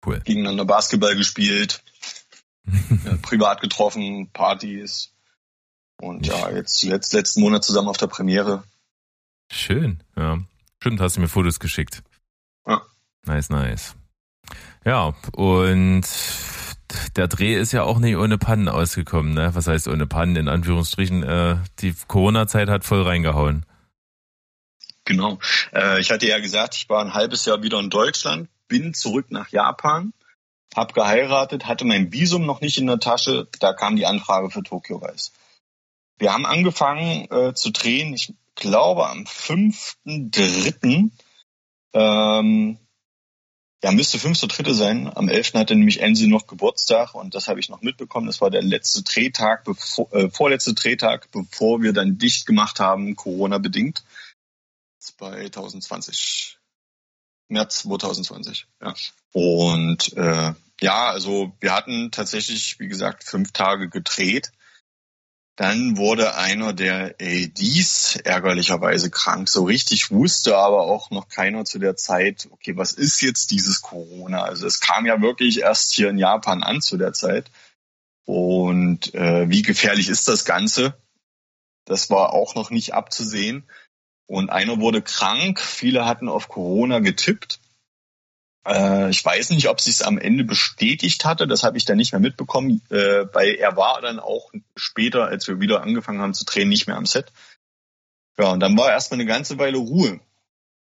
Cool. Gegeneinander Basketball gespielt, ja, *laughs* privat getroffen, Partys. Und ja, jetzt zuletzt letzten Monat zusammen auf der Premiere. Schön, ja. Stimmt, hast du mir Fotos geschickt. Ja. Nice, nice. Ja, und der Dreh ist ja auch nicht ohne Pannen ausgekommen, ne? Was heißt ohne Pannen? In Anführungsstrichen, äh, die Corona-Zeit hat voll reingehauen. Genau. Äh, ich hatte ja gesagt, ich war ein halbes Jahr wieder in Deutschland, bin zurück nach Japan, habe geheiratet, hatte mein Visum noch nicht in der Tasche, da kam die Anfrage für Tokyo Reis. Wir haben angefangen äh, zu drehen, ich glaube am 5.3. Ähm, ja, müsste fünfte, dritte sein. Am 11. hatte nämlich Ensi noch Geburtstag und das habe ich noch mitbekommen. Das war der letzte Drehtag, bevor, äh, vorletzte Drehtag, bevor wir dann dicht gemacht haben, Corona bedingt. 2020. März 2020, ja. Und äh, ja, also wir hatten tatsächlich, wie gesagt, fünf Tage gedreht. Dann wurde einer der ADs ärgerlicherweise krank. So richtig wusste aber auch noch keiner zu der Zeit, okay, was ist jetzt dieses Corona? Also es kam ja wirklich erst hier in Japan an zu der Zeit. Und äh, wie gefährlich ist das Ganze? Das war auch noch nicht abzusehen. Und einer wurde krank. Viele hatten auf Corona getippt. Äh, ich weiß nicht, ob sie es am Ende bestätigt hatte. Das habe ich dann nicht mehr mitbekommen, äh, weil er war dann auch später, als wir wieder angefangen haben zu drehen, nicht mehr am Set. Ja, und dann war erstmal eine ganze Weile Ruhe.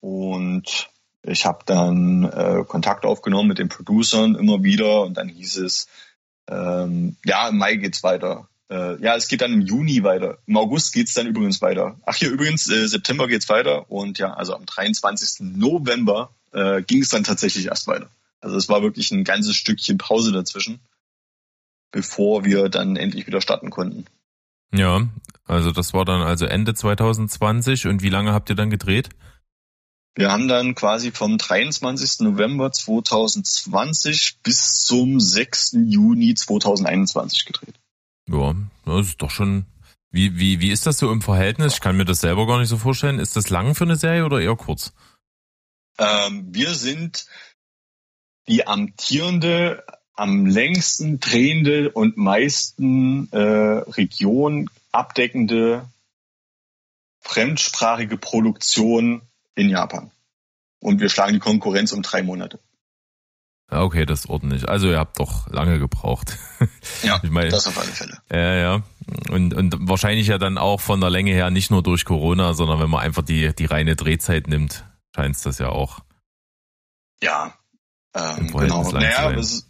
Und ich habe dann äh, Kontakt aufgenommen mit den Producern immer wieder und dann hieß es, ähm, ja, im Mai geht's weiter. Äh, ja, es geht dann im Juni weiter. Im August geht's dann übrigens weiter. Ach hier übrigens, äh, September geht's weiter und ja, also am 23. November äh, ging es dann tatsächlich erst weiter. Also es war wirklich ein ganzes Stückchen Pause dazwischen, bevor wir dann endlich wieder starten konnten. Ja, also das war dann also Ende 2020 und wie lange habt ihr dann gedreht? Wir haben dann quasi vom 23. November 2020 bis zum 6. Juni 2021 gedreht. Ja, das ist doch schon. Wie, wie, wie ist das so im Verhältnis? Ich kann mir das selber gar nicht so vorstellen. Ist das lang für eine Serie oder eher kurz? Ähm, wir sind die amtierende, am längsten drehende und meisten äh, Region abdeckende fremdsprachige Produktion in Japan. Und wir schlagen die Konkurrenz um drei Monate. Okay, das ist ordentlich. Also ihr habt doch lange gebraucht. *laughs* Ja, ich meine, das auf alle Fälle. Ja, ja. Und, und wahrscheinlich ja dann auch von der Länge her nicht nur durch Corona, sondern wenn man einfach die, die reine Drehzeit nimmt, scheint es das ja auch. Ja, ähm, genau. Naja, es,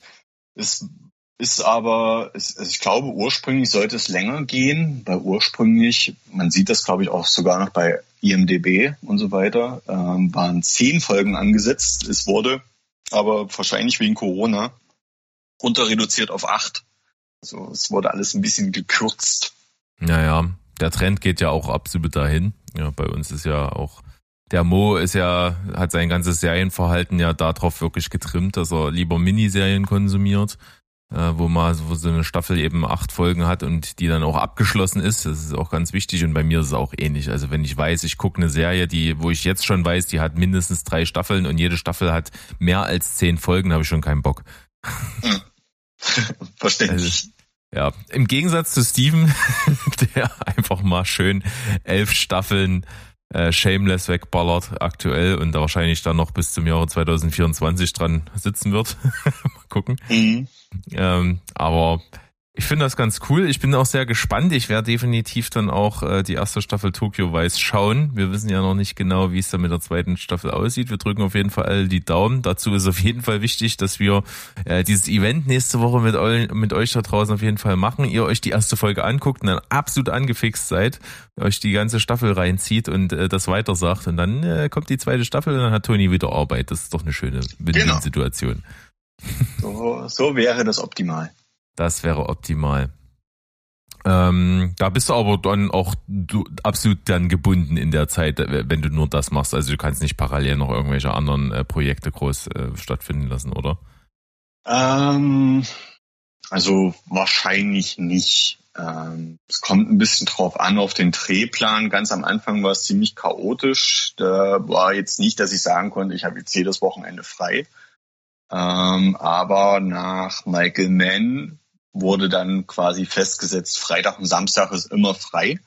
es ist aber, es, ich glaube, ursprünglich sollte es länger gehen, weil ursprünglich, man sieht das glaube ich auch sogar noch bei IMDB und so weiter, ähm, waren zehn Folgen angesetzt. Es wurde aber wahrscheinlich wegen Corona runter reduziert auf acht. Also es wurde alles ein bisschen gekürzt. Naja, der Trend geht ja auch absolut dahin. Ja, bei uns ist ja auch der Mo ist ja, hat sein ganzes Serienverhalten ja darauf wirklich getrimmt, dass er lieber Miniserien konsumiert, äh, wo man wo so eine Staffel eben acht Folgen hat und die dann auch abgeschlossen ist. Das ist auch ganz wichtig und bei mir ist es auch ähnlich. Also wenn ich weiß, ich gucke eine Serie, die, wo ich jetzt schon weiß, die hat mindestens drei Staffeln und jede Staffel hat mehr als zehn Folgen, habe ich schon keinen Bock. Hm. *laughs* Verständlich. Also, ja, im Gegensatz zu Steven, *laughs* der einfach mal schön elf Staffeln äh, Shameless wegballert aktuell und da wahrscheinlich dann noch bis zum Jahre 2024 dran sitzen wird. *laughs* Mal gucken. Mhm. Ähm, aber Ich finde das ganz cool. Ich bin auch sehr gespannt. Ich werde definitiv dann auch äh, die erste Staffel Tokyo Vice schauen. Wir wissen ja noch nicht genau, wie es dann mit der zweiten Staffel aussieht. Wir drücken auf jeden Fall die Daumen. Dazu ist auf jeden Fall wichtig, dass wir äh, dieses Event nächste Woche mit, eu mit euch da draußen auf jeden Fall machen. Ihr euch die erste Folge anguckt und dann absolut angefixt seid, euch die ganze Staffel reinzieht und äh, das weiter sagt. Und dann äh, kommt die zweite Staffel und dann hat Toni wieder Arbeit. Das ist doch eine schöne Win-Win-Situation. Genau. So, so wäre das optimal. Das wäre optimal. Ähm, da bist du aber dann auch du, absolut dann gebunden in der Zeit, äh, wenn du nur das machst. Also du kannst nicht parallel noch irgendwelche anderen äh, Projekte groß äh, stattfinden lassen, oder? Ähm, also wahrscheinlich nicht. Ähm, es kommt ein bisschen drauf an auf den Drehplan. Ganz am Anfang war es ziemlich chaotisch. Da war jetzt nicht, dass ich sagen konnte, ich habe jetzt jedes Wochenende frei. Ähm, aber nach Michael Mann wurde dann quasi festgesetzt, Freitag und Samstag ist immer frei.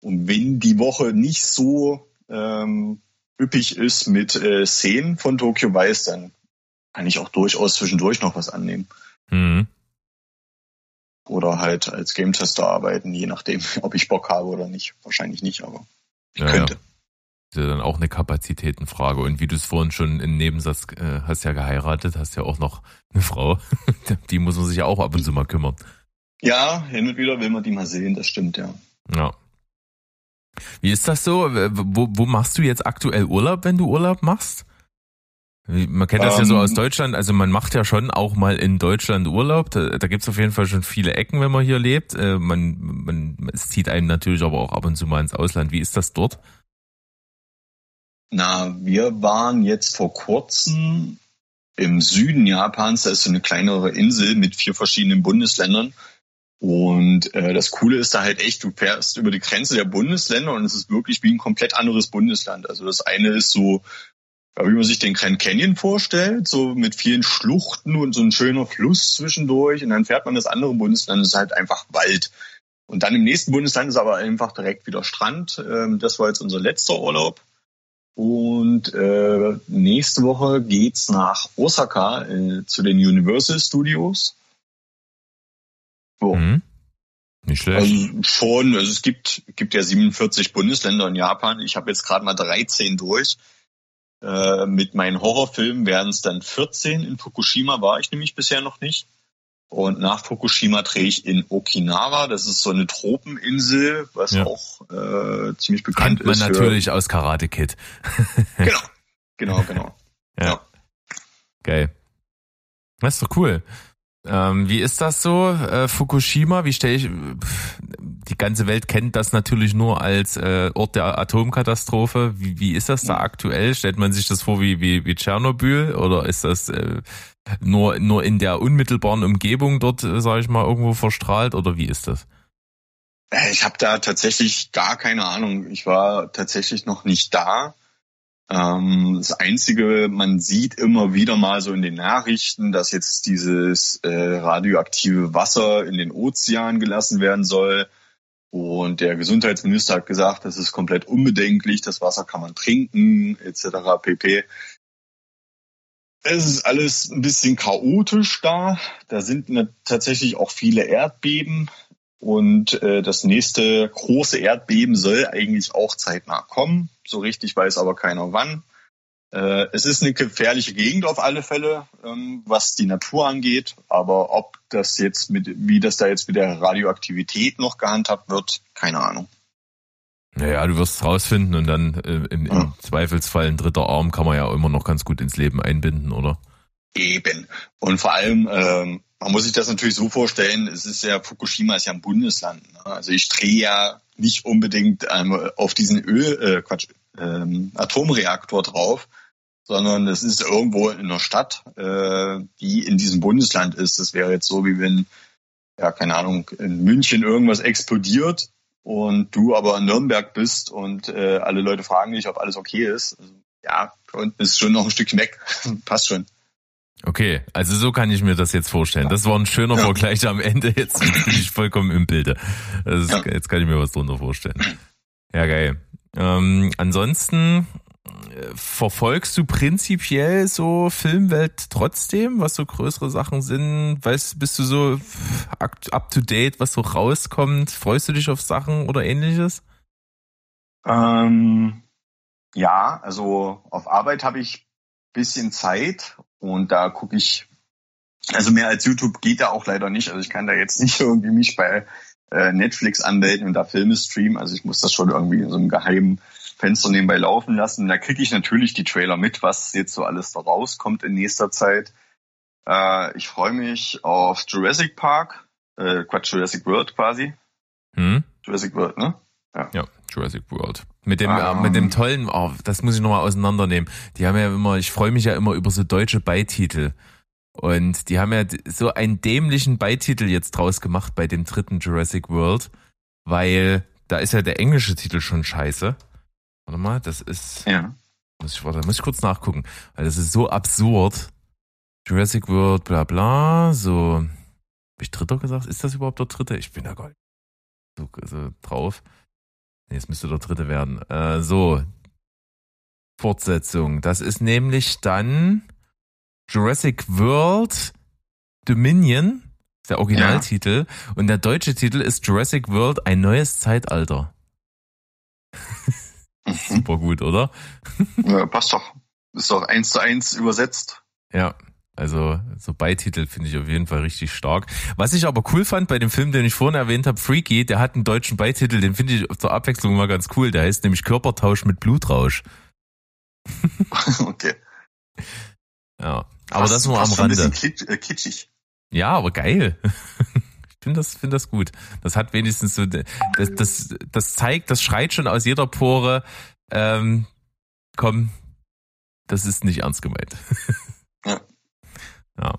Und wenn die Woche nicht so ähm, üppig ist mit äh, Szenen von Tokyo Vice, dann kann ich auch durchaus zwischendurch noch was annehmen. Mhm. Oder halt als Game Tester arbeiten, je nachdem, *laughs* ob ich Bock habe oder nicht. Wahrscheinlich nicht, aber ich ja, könnte. Ja. Das ist ja dann auch eine Kapazitätenfrage. Und wie du es vorhin schon im Nebensatz äh, hast ja geheiratet, hast ja auch noch eine Frau. *laughs* die muss man sich ja auch ab und zu mal kümmern. Ja, hin und wieder will man die mal sehen, das stimmt, ja. Ja. Wie ist das so? Wo, wo machst du jetzt aktuell Urlaub, wenn du Urlaub machst? Man kennt das ja so aus ähm. Deutschland, also man macht ja schon auch mal in Deutschland Urlaub. Da, da gibt es auf jeden Fall schon viele Ecken, wenn man hier lebt. Äh, man, man, es zieht einem natürlich aber auch ab und zu mal ins Ausland. Wie ist das dort? Na, wir waren jetzt vor kurzem im Süden Japans, da ist so eine kleinere Insel mit vier verschiedenen Bundesländern. Und äh, das Coole ist da halt echt, du fährst über die Grenze der Bundesländer und es ist wirklich wie ein komplett anderes Bundesland. Also das eine ist so, wie man sich den Grand Canyon vorstellt, so mit vielen Schluchten und so ein schöner Fluss zwischendurch. Und dann fährt man das andere Bundesland, das ist halt einfach Wald. Und dann im nächsten Bundesland ist aber einfach direkt wieder Strand. Ähm, das war jetzt unser letzter Urlaub. Und äh, nächste Woche geht's nach Osaka äh, zu den Universal Studios. So. Mhm. Nicht schlecht. Also schon, also es gibt, gibt ja 47 Bundesländer in Japan. Ich habe jetzt gerade mal 13 durch. Äh, mit meinen Horrorfilmen werden es dann 14. In Fukushima war ich nämlich bisher noch nicht. Und nach Fukushima drehe ich in Okinawa. Das ist so eine Tropeninsel, was ja. auch äh, ziemlich bekannt Kennt man ist. man natürlich aus Karate Kid. *laughs* genau, genau, genau. Ja. ja. Geil. Das ist doch cool. Ähm, wie ist das so, äh, Fukushima? Wie stelle ich? Die ganze Welt kennt das natürlich nur als äh, Ort der Atomkatastrophe. Wie, wie ist das da aktuell? Stellt man sich das vor wie wie, wie Tschernobyl oder ist das äh, nur nur in der unmittelbaren Umgebung dort, äh, sage ich mal, irgendwo verstrahlt oder wie ist das? Äh, ich habe da tatsächlich gar keine Ahnung. Ich war tatsächlich noch nicht da. Ähm, das Einzige, man sieht immer wieder mal so in den Nachrichten, dass jetzt dieses äh, radioaktive Wasser in den Ozean gelassen werden soll. Und der Gesundheitsminister hat gesagt, das ist komplett unbedenklich, das Wasser kann man trinken, etc. pp. Es ist alles ein bisschen chaotisch da. Da sind tatsächlich auch viele Erdbeben. Und äh, das nächste große Erdbeben soll eigentlich auch zeitnah kommen. So richtig weiß aber keiner wann. Äh, es ist eine gefährliche Gegend auf alle Fälle, ähm, was die Natur angeht. Aber ob das jetzt mit, wie das da jetzt mit der Radioaktivität noch gehandhabt wird, keine Ahnung. Naja, du wirst es rausfinden und dann äh, im, im ja. Zweifelsfall ein dritter Arm kann man ja immer noch ganz gut ins Leben einbinden, oder? Eben. Und vor allem, ähm, man muss sich das natürlich so vorstellen, es ist ja, Fukushima ist ja ein Bundesland. Ne? Also ich drehe ja nicht unbedingt ähm, auf diesen Öl, äh, Quatsch, ähm, Atomreaktor drauf, sondern es ist irgendwo in einer Stadt, äh, die in diesem Bundesland ist. Das wäre jetzt so, wie wenn, ja, keine Ahnung, in München irgendwas explodiert und du aber in Nürnberg bist und äh, alle Leute fragen dich, ob alles okay ist. Also, ja, für unten ist schon noch ein Stückchen weg. *laughs* Passt schon. Okay, also so kann ich mir das jetzt vorstellen. Das war ein schöner ja. Vergleich am Ende. Jetzt bin ich vollkommen im Bilde. Ist, ja. Jetzt kann ich mir was drunter vorstellen. Ja, geil. Ähm, ansonsten, verfolgst du prinzipiell so Filmwelt trotzdem, was so größere Sachen sind? Weißt, bist du so up to date, was so rauskommt? Freust du dich auf Sachen oder ähnliches? Ähm, ja, also auf Arbeit habe ich bisschen Zeit und da gucke ich, also mehr als YouTube geht da auch leider nicht. Also ich kann da jetzt nicht *laughs* irgendwie mich bei äh, Netflix anmelden und da Filme streamen. Also ich muss das schon irgendwie in so einem geheimen Fenster nebenbei laufen lassen. Da kriege ich natürlich die Trailer mit, was jetzt so alles da rauskommt in nächster Zeit. Äh, ich freue mich auf Jurassic Park, äh, Quatsch, Jurassic World quasi. Hm? Jurassic World, ne? Ja. ja, Jurassic World. Mit dem, ah. äh, mit dem tollen, oh, das muss ich nochmal auseinandernehmen. Die haben ja immer, ich freue mich ja immer über so deutsche Beititel. Und die haben ja so einen dämlichen Beititel jetzt draus gemacht bei dem dritten Jurassic World, weil da ist ja der englische Titel schon scheiße. Warte mal, das ist. Ja. Muss ich, warte, muss ich kurz nachgucken, weil das ist so absurd. Jurassic World, bla bla, so. Hab ich dritter gesagt? Ist das überhaupt der dritte? Ich bin da gar nicht so, so drauf. Nee, es müsste der dritte werden. Äh, so. Fortsetzung. Das ist nämlich dann Jurassic World Dominion, ist der Originaltitel. Ja. Und der deutsche Titel ist Jurassic World ein neues Zeitalter. *laughs* Super gut, oder? ja, passt doch. Ist doch eins zu eins übersetzt. Ja. Also so Beititel finde ich auf jeden Fall richtig stark. Was ich aber cool fand bei dem Film, den ich vorhin erwähnt habe, Freaky, der hat einen deutschen Beititel, den finde ich zur Abwechslung mal ganz cool. Der heißt nämlich Körpertausch mit Blutrausch. *laughs* okay. Ja, aber das nur am Rande. Ein bisschen äh, kitschig. Ja, aber geil. Finde das, finde das gut. Das hat wenigstens so, das, das, das zeigt, das schreit schon aus jeder Pore. Ähm, komm, das ist nicht ernst gemeint. *laughs* ja. Ja.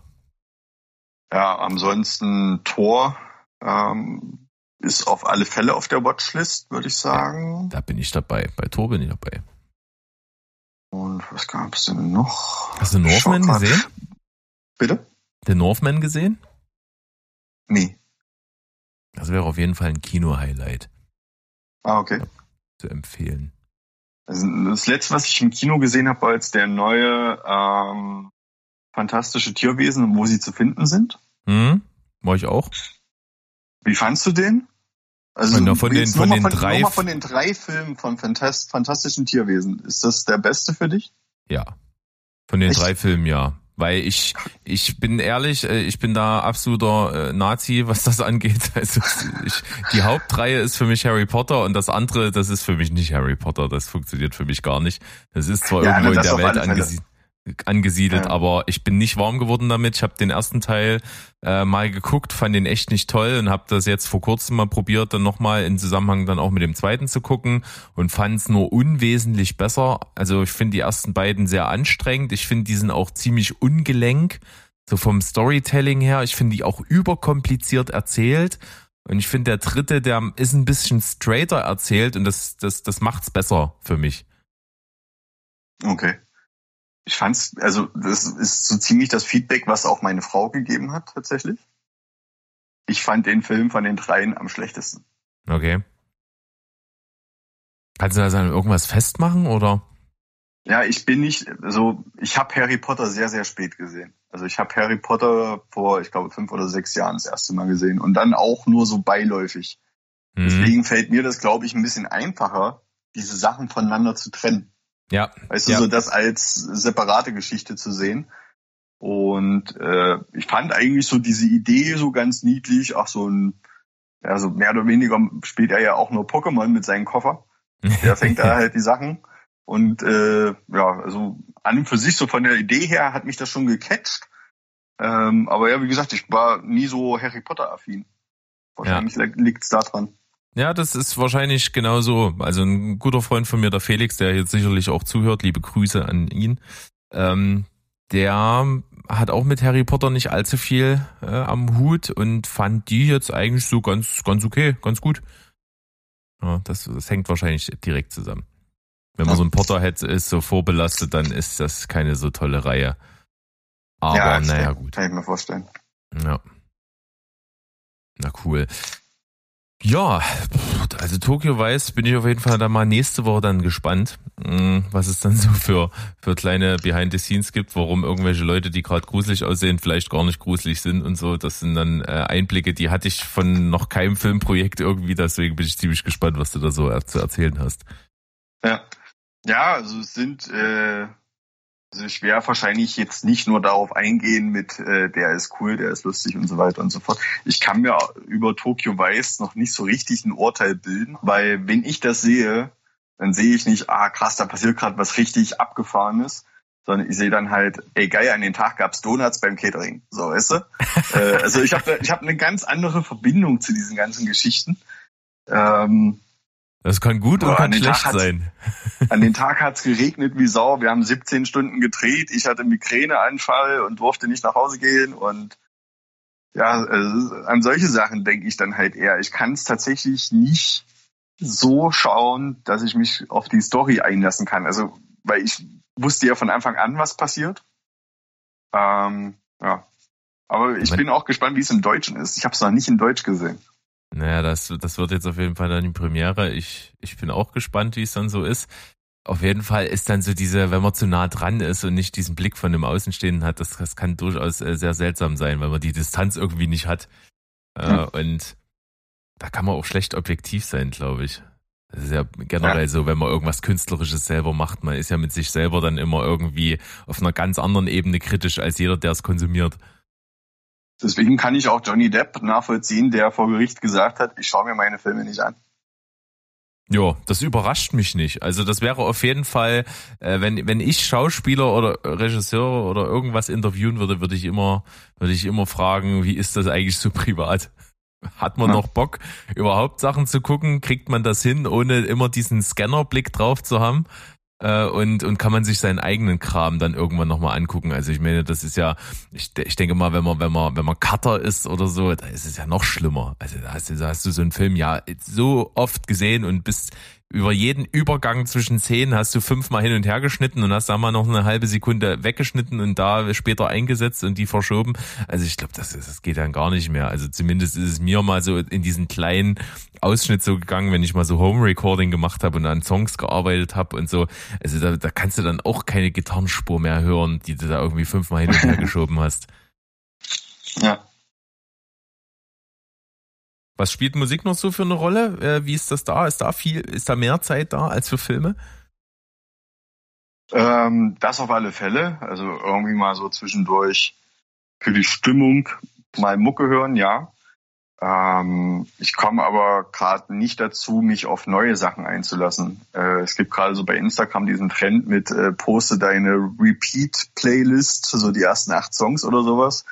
Ja, ansonsten Tor ähm, ist auf alle Fälle auf der Watchlist, würde ich sagen. Da bin ich dabei. Bei Tor bin ich dabei. Und was gab es denn noch? Hast du Northman gesehen? Bitte? Den Northman gesehen? Nee. Das wäre auf jeden Fall ein Kino-Highlight. Ah, okay. Zu empfehlen. Also das letzte, was ich im Kino gesehen habe, war jetzt der neue ähm, Fantastische Tierwesen wo sie zu finden sind. Hm, war ich auch. Wie fandst du den? Also ja, von den, von den von, drei von den drei Filmen von Fantast Fantastischen Tierwesen, ist das der beste für dich? Ja. Von den Echt? drei Filmen ja. Weil ich, ich bin ehrlich, äh, ich bin da absoluter äh, Nazi, was das angeht. *laughs* Also ich, die Hauptreihe ist für mich Harry Potter und das andere, das ist für mich nicht Harry Potter. Das funktioniert für mich gar nicht. Das ist zwar ja, irgendwo in der Welt angesiedelt angesiedelt, ja. aber ich bin nicht warm geworden damit. Ich habe den ersten Teil äh, mal geguckt, fand den echt nicht toll und habe das jetzt vor kurzem mal probiert, dann nochmal in Zusammenhang dann auch mit dem zweiten zu gucken und fand es nur unwesentlich besser. Also ich finde die ersten beiden sehr anstrengend. Ich finde die sind auch ziemlich ungelenk, so vom Storytelling her. Ich finde die auch überkompliziert erzählt. Und ich finde der dritte, der ist ein bisschen straighter erzählt und das, das, das macht's besser für mich. Okay ich fand's, also das ist so ziemlich das Feedback, was auch meine Frau gegeben hat tatsächlich. Ich fand den Film von den dreien am schlechtesten. Okay. Kannst du da sagen, irgendwas festmachen oder? Ja, ich bin nicht, also ich habe Harry Potter sehr, sehr spät gesehen. Also ich habe Harry Potter vor, ich glaube, fünf oder sechs Jahren das erste Mal gesehen und dann auch nur so beiläufig. Mhm. Deswegen fällt mir das, glaube ich, ein bisschen einfacher, diese Sachen voneinander zu trennen. Ja. Weißt du, ja. so das als separate Geschichte zu sehen. Und äh, ich fand eigentlich so diese Idee so ganz niedlich. Ach, so ein, ja, so mehr oder weniger spielt er ja auch nur Pokémon mit seinem Koffer. *laughs* Der fängt da halt die Sachen. Und äh, ja, also an und für sich so von der Idee her hat mich das schon gecatcht. Ähm, aber ja, wie gesagt, ich war nie so Harry Potter affin. Wahrscheinlich ja. liegt es da dran. Ja, das ist wahrscheinlich genauso. Also ein guter Freund von mir, der Felix, der jetzt sicherlich auch zuhört, liebe Grüße an ihn. Ähm, der hat auch mit Harry Potter nicht allzu viel äh, am Hut und fand die jetzt eigentlich so ganz, ganz okay, ganz gut. Ja, das, das hängt wahrscheinlich direkt zusammen. Wenn man so ein Potterhead ist, so vorbelastet, dann ist das keine so tolle Reihe. Aber ja, naja, gut. Kann ich mir vorstellen. Ja. Na cool. Ja, also Tokyo Weiß bin ich auf jeden Fall da mal nächste Woche dann gespannt, hm, was es dann so für, für kleine Behind the Scenes gibt, warum irgendwelche Leute, die gerade gruselig aussehen, vielleicht gar nicht gruselig sind und so. Das sind dann äh, Einblicke, die hatte ich von noch keinem Filmprojekt irgendwie, deswegen bin ich ziemlich gespannt, was du da so zu erzählen hast. Ja. Ja, also es sind äh, also ich werde wahrscheinlich jetzt nicht nur darauf eingehen mit, äh, der ist cool, der ist lustig und so weiter und so fort. Ich kann mir über Tokyo Weiß noch nicht so richtig ein Urteil bilden, weil wenn ich das sehe, dann sehe ich nicht, ah krass, da passiert gerade was richtig abgefahrenes, sondern ich sehe dann halt, ey geil, an den Tag gab's Donuts beim Catering. So, weißt du? *laughs* äh, also ich habe ich hab eine ganz andere Verbindung zu diesen ganzen Geschichten. Ähm, das kann gut und kann schlecht sein. *laughs* An den Tag hat's geregnet wie Sau. Wir haben 17 Stunden gedreht. Ich hatte Migräneanfall und durfte nicht nach Hause gehen. Und ja, also an solche Sachen denke ich dann halt eher. Ich kann es tatsächlich nicht so schauen, dass ich mich auf die Story einlassen kann. Also, weil ich wusste ja von Anfang an, was passiert. Ähm, ja. Aber ich bin auch gespannt, wie es im Deutschen ist. Ich habe es noch nicht in Deutsch gesehen. Naja, das, das wird jetzt auf jeden Fall dann die Premiere. Ich, ich bin auch gespannt, wie es dann so ist. Auf jeden Fall ist dann so diese, wenn man zu nah dran ist und nicht diesen Blick von dem Außenstehenden hat, das, das kann durchaus äh, sehr seltsam sein, weil man die Distanz irgendwie nicht hat. Hm. Und da kann man auch schlecht objektiv sein, glaube ich. Das ist ja generell ja. so, wenn man irgendwas Künstlerisches selber macht. Man ist ja mit sich selber dann immer irgendwie auf einer ganz anderen Ebene kritisch als jeder, der es konsumiert. Deswegen kann ich auch Johnny Depp nachvollziehen, der vor Gericht gesagt hat, ich schaue mir meine Filme nicht an. Ja, das überrascht mich nicht. Also das wäre auf jeden Fall, äh, wenn wenn ich Schauspieler oder Regisseur oder irgendwas interviewen würde, würde ich immer würde ich immer fragen, wie ist das eigentlich so *laughs* privat? Hat man ja. noch Bock, überhaupt Sachen zu gucken? Kriegt man das hin, ohne immer diesen Scannerblick drauf zu haben? Äh, und, und kann man sich seinen eigenen Kram dann irgendwann nochmal angucken. Also ich meine, das ist ja, ich, ich denke mal, wenn man, wenn man, wenn man Cutter ist oder so, da ist es ja noch schlimmer. Also da hast, du, da hast du so einen Film ja so oft gesehen und bist über jeden Übergang zwischen Szenen hast du fünfmal hin und her geschnitten und hast da mal noch eine halbe Sekunde weggeschnitten und da später eingesetzt und die verschoben. Also ich glaube, das, das geht dann gar nicht mehr. Also zumindest ist es mir mal so in diesen kleinen Ausschnitt so gegangen, wenn ich mal so Home Recording gemacht habe und an Songs gearbeitet habe und so. Also da, da kannst du dann auch keine Gitarrenspur mehr hören, die du da irgendwie fünfmal hin und her *laughs* geschoben hast. Ja. Was spielt Musik noch so für eine Rolle? Äh, wie ist das da? Ist da viel, ist da mehr Zeit da als für Filme? Ähm, das auf alle Fälle. Also irgendwie mal so zwischendurch für die Stimmung mal Mucke hören, ja. Ähm, ich komme aber gerade nicht dazu, mich auf neue Sachen einzulassen. Äh, es gibt gerade so bei Instagram diesen Trend mit äh, poste deine Repeat-Playlist, so die ersten acht Songs oder sowas.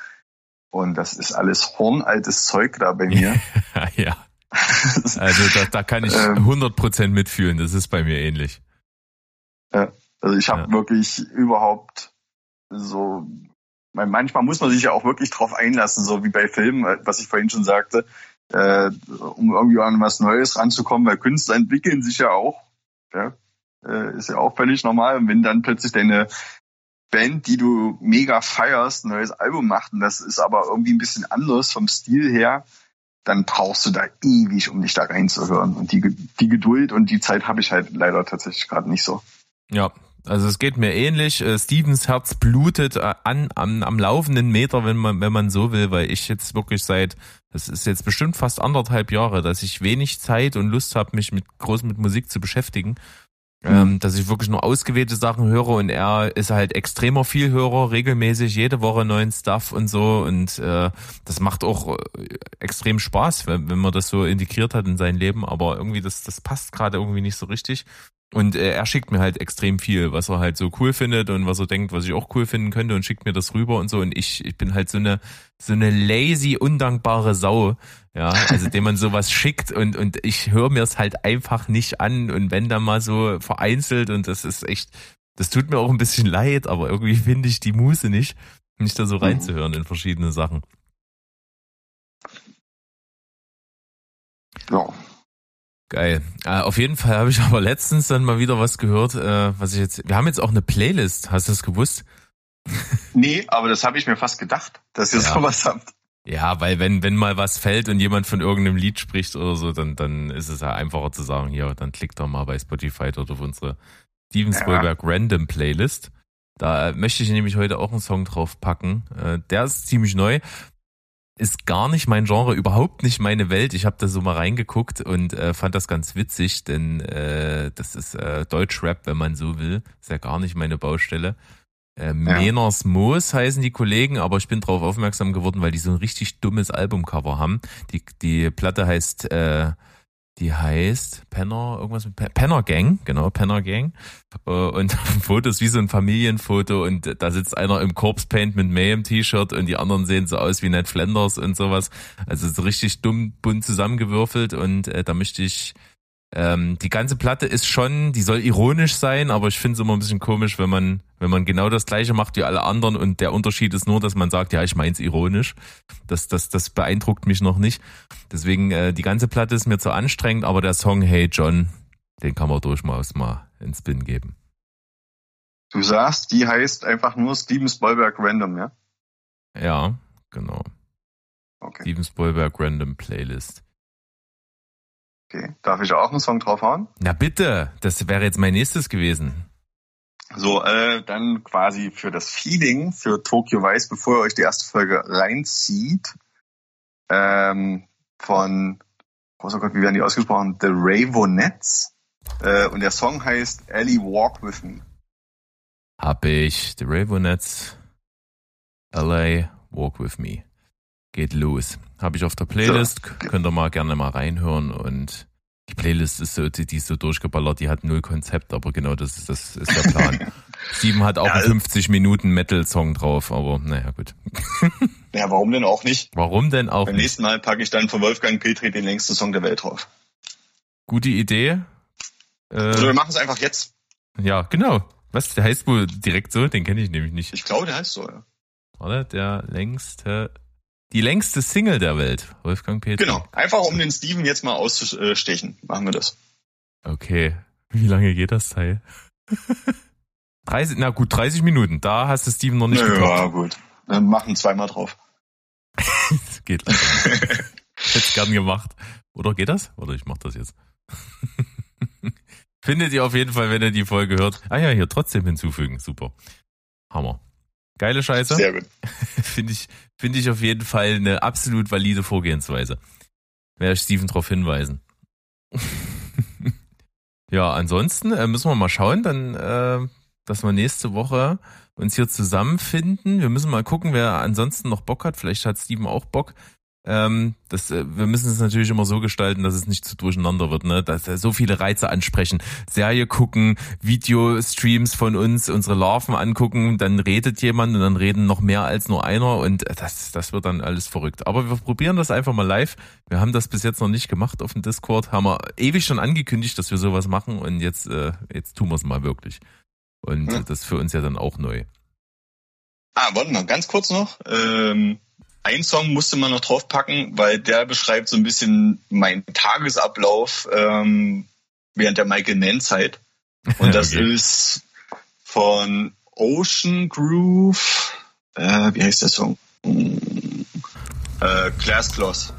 Und das ist alles hornaltes Zeug da bei mir. *laughs* ja. *laughs* Also da, da kann ich 100% ähm. mitfühlen. Das ist bei mir ähnlich. Ja, also ich habe ja. wirklich überhaupt so, manchmal muss man sich ja auch wirklich drauf einlassen, so wie bei Filmen, was ich vorhin schon sagte, äh, um irgendwie an was Neues ranzukommen, weil Künstler entwickeln sich ja auch. Ja, äh, ist ja auch völlig normal. Und wenn dann plötzlich deine Band, die du mega feierst, ein neues Album macht und das ist aber irgendwie ein bisschen anders vom Stil her, dann brauchst du da ewig, um dich da reinzuhören. Und die, die Geduld und die Zeit habe ich halt leider tatsächlich gerade nicht so. Ja, also es geht mir ähnlich. Äh, Stevens Herz blutet äh, an, am, am laufenden Meter, wenn man, wenn man so will, weil ich jetzt wirklich seit, das ist jetzt bestimmt fast anderthalb Jahre, dass ich wenig Zeit und Lust habe, mich mit groß mit Musik zu beschäftigen. Ähm, dass ich wirklich nur ausgewählte Sachen höre und er ist halt extremer Vielhörer, regelmäßig jede Woche neuen Stuff und so und äh, das macht auch äh, extrem Spaß, wenn, wenn man das so integriert hat in sein Leben, aber irgendwie das, das passt gerade irgendwie nicht so richtig und äh, er schickt mir halt extrem viel, was er halt so cool findet und was er denkt, was ich auch cool finden könnte und schickt mir das rüber und so. Und ich, ich bin halt so eine, so eine lazy, undankbare Sau, ja, also dem man sowas schickt und, und ich höre mir es halt einfach nicht an. Und wenn dann mal so vereinzelt und das ist echt, das tut mir auch ein bisschen leid, aber irgendwie finde ich die Muße nicht, mich da so mhm. reinzuhören in verschiedene Sachen. Ja. Geil. Äh, auf jeden Fall habe ich *laughs* aber letztens dann mal wieder was gehört, äh, was ich jetzt. Wir haben jetzt auch eine Playlist, hast du das gewusst? Nee, aber das habe ich mir fast gedacht, dass ihr ja. sowas habt. Ja, weil wenn, wenn mal was fällt und jemand von irgendeinem Lied spricht oder so, dann, dann ist es ja einfacher zu sagen, hier, dann klickt doch mal bei Spotify dort auf unsere Steven Spielberg ja. Random Playlist. Da möchte ich nämlich heute auch einen Song drauf packen. Äh, der ist ziemlich neu. Ist gar nicht mein Genre, überhaupt nicht meine Welt. Ich habe da so mal reingeguckt und äh, fand das ganz witzig, denn äh, das ist äh, Deutschrap, wenn man so will. Ist ja gar nicht meine Baustelle. Äh, ja. Meners Moos heißen die Kollegen, aber ich bin darauf aufmerksam geworden, weil die so ein richtig dummes Albumcover haben. Die, die Platte heißt, äh, die heißt Penner, irgendwas mit Penner Gang, genau, Penner Gang. Äh, und *laughs* Fotos wie so ein Familienfoto und da sitzt einer im Corpse Paint mit Mayhem T-Shirt und die anderen sehen so aus wie Ned Flanders und sowas. Also so richtig dumm bunt zusammengewürfelt und äh, da möchte ich ähm, die ganze Platte ist schon, die soll ironisch sein, aber ich finde es immer ein bisschen komisch, wenn man, wenn man genau das gleiche macht wie alle anderen und der Unterschied ist nur, dass man sagt, ja, ich mein's ironisch. Das, das, das beeindruckt mich noch nicht. Deswegen, äh, die ganze Platte ist mir zu anstrengend, aber der Song Hey John, den kann man durchaus mal ins Spin geben. Du sagst, die heißt einfach nur Steven Spielberg Random, ja? Ja, genau. Okay. Steven Spielberg Random Playlist. Okay. Darf ich auch einen Song draufhauen? Na bitte, das wäre jetzt mein nächstes gewesen. So, äh, dann quasi für das Feeling für Tokyo Vice, bevor ihr euch die erste Folge reinzieht, ähm, von, oh Gott, wie werden die ausgesprochen? The Ravonettes. Äh, und der Song heißt Ellie Walk With Me. Hab ich. The Ravonettes. LA Walk With Me geht los. Habe ich auf der Playlist, so. könnt ihr mal gerne mal reinhören und die Playlist ist so, die ist so durchgeballert, die hat null Konzept, aber genau das ist, das ist der Plan. *laughs* Sieben hat auch ja, einen 50 Minuten Metal-Song drauf, aber naja, gut. *laughs* Ja, warum denn auch nicht? Warum denn auch Beim nicht? nächsten Mal packe ich dann von Wolfgang Petri den längsten Song der Welt drauf. Gute Idee. Äh, also wir machen es einfach jetzt. Ja, genau. Was, der heißt wohl direkt so? Den kenne ich nämlich nicht. Ich glaube, der heißt so, ja. Warte, der längste die längste Single der Welt, Wolfgang Peter. Genau, einfach um den Steven jetzt mal auszustechen, machen wir das. Okay, wie lange geht das Teil? *laughs* 30, na gut, 30 Minuten, da hast du Steven noch nicht getroffen. Ja, gut, dann machen zweimal drauf. *laughs* geht leider *laughs* Hätte gern gemacht. Oder geht das? Oder ich mach das jetzt. Findet ihr auf jeden Fall, wenn ihr die Folge hört. Ah ja, hier trotzdem hinzufügen. Super. Hammer. Geile Scheiße. Sehr gut. *laughs* Finde ich, finde ich auf jeden Fall eine absolut valide Vorgehensweise. Werde ich Steven darauf hinweisen. *laughs* ja, ansonsten äh, müssen wir mal schauen, dann, äh, dass wir nächste Woche uns hier zusammenfinden. Wir müssen mal gucken, wer ansonsten noch Bock hat. Vielleicht hat Steven auch Bock. Ähm, das, äh, wir müssen es natürlich immer so gestalten, dass es nicht zu durcheinander wird, ne? Dass äh, so viele Reize ansprechen. Serie gucken, Videostreams von uns, unsere Larven angucken, dann redet jemand und dann reden noch mehr als nur einer und äh, das, das wird dann alles verrückt. Aber wir probieren das einfach mal live. Wir haben das bis jetzt noch nicht gemacht auf dem Discord, haben wir ewig schon angekündigt, dass wir sowas machen und jetzt, äh, jetzt tun wir es mal wirklich. Und hm. das ist für uns ja dann auch neu. Ah, warte mal, ganz kurz noch. Ähm ein Song musste man noch draufpacken, weil der beschreibt so ein bisschen meinen Tagesablauf ähm, während der Michael Mann-Zeit. Und *laughs* das okay. ist von Ocean Groove. Äh, wie heißt der Song? Äh, Glass Gloss.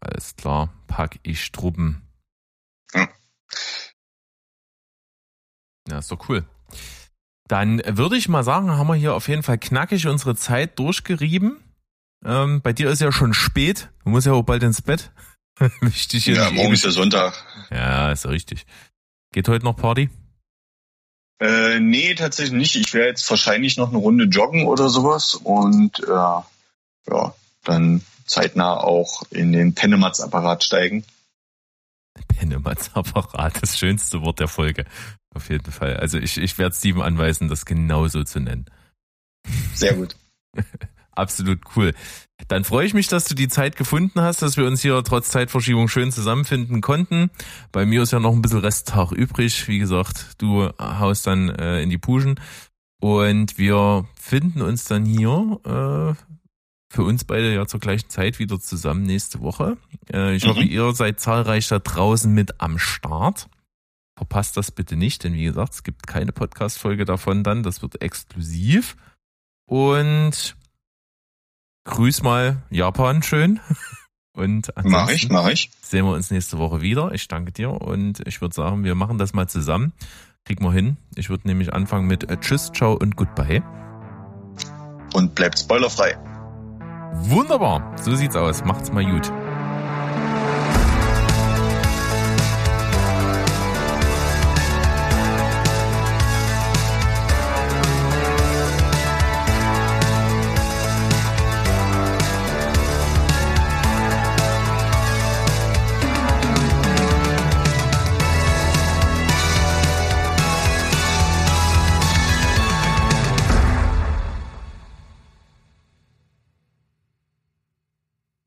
Alles klar, pack ich Truppen. Ja. ja, ist doch cool. Dann würde ich mal sagen, haben wir hier auf jeden Fall knackig unsere Zeit durchgerieben. Ähm, bei dir ist ja schon spät. Du musst ja auch bald ins Bett. *laughs* Wichtig ja, morgen ist ja Sonntag. Ja, ist ja richtig. Geht heute noch Party? Äh, nee, tatsächlich nicht. Ich werde jetzt wahrscheinlich noch eine Runde joggen oder sowas und äh, ja, dann zeitnah auch in den Pennematz-Apparat steigen. Pennematz-Apparat, das schönste Wort der Folge. Auf jeden Fall. Also ich, ich werde Steven anweisen, das genauso zu nennen. Sehr gut. *laughs* Absolut cool. Dann freue ich mich, dass du die Zeit gefunden hast, dass wir uns hier trotz Zeitverschiebung schön zusammenfinden konnten. Bei mir ist ja noch ein bisschen Resttag übrig. Wie gesagt, du haust dann äh, in die Puschen. Und wir finden uns dann hier äh, für uns beide ja zur gleichen Zeit wieder zusammen nächste Woche. Äh, ich mhm. hoffe, ihr seid zahlreich da draußen mit am Start. Verpasst das bitte nicht, denn wie gesagt, es gibt keine Podcast-Folge davon dann. Das wird exklusiv. Und grüß mal Japan schön. *laughs* Und mach ich, mach ich. Sehen wir uns nächste Woche wieder. Ich danke dir und ich würde sagen, wir machen das mal zusammen. Kriegen wir hin. Ich würde nämlich anfangen mit äh, Tschüss, Ciao und Goodbye. Und bleibt spoilerfrei. Wunderbar. So sieht's aus. Macht's mal gut.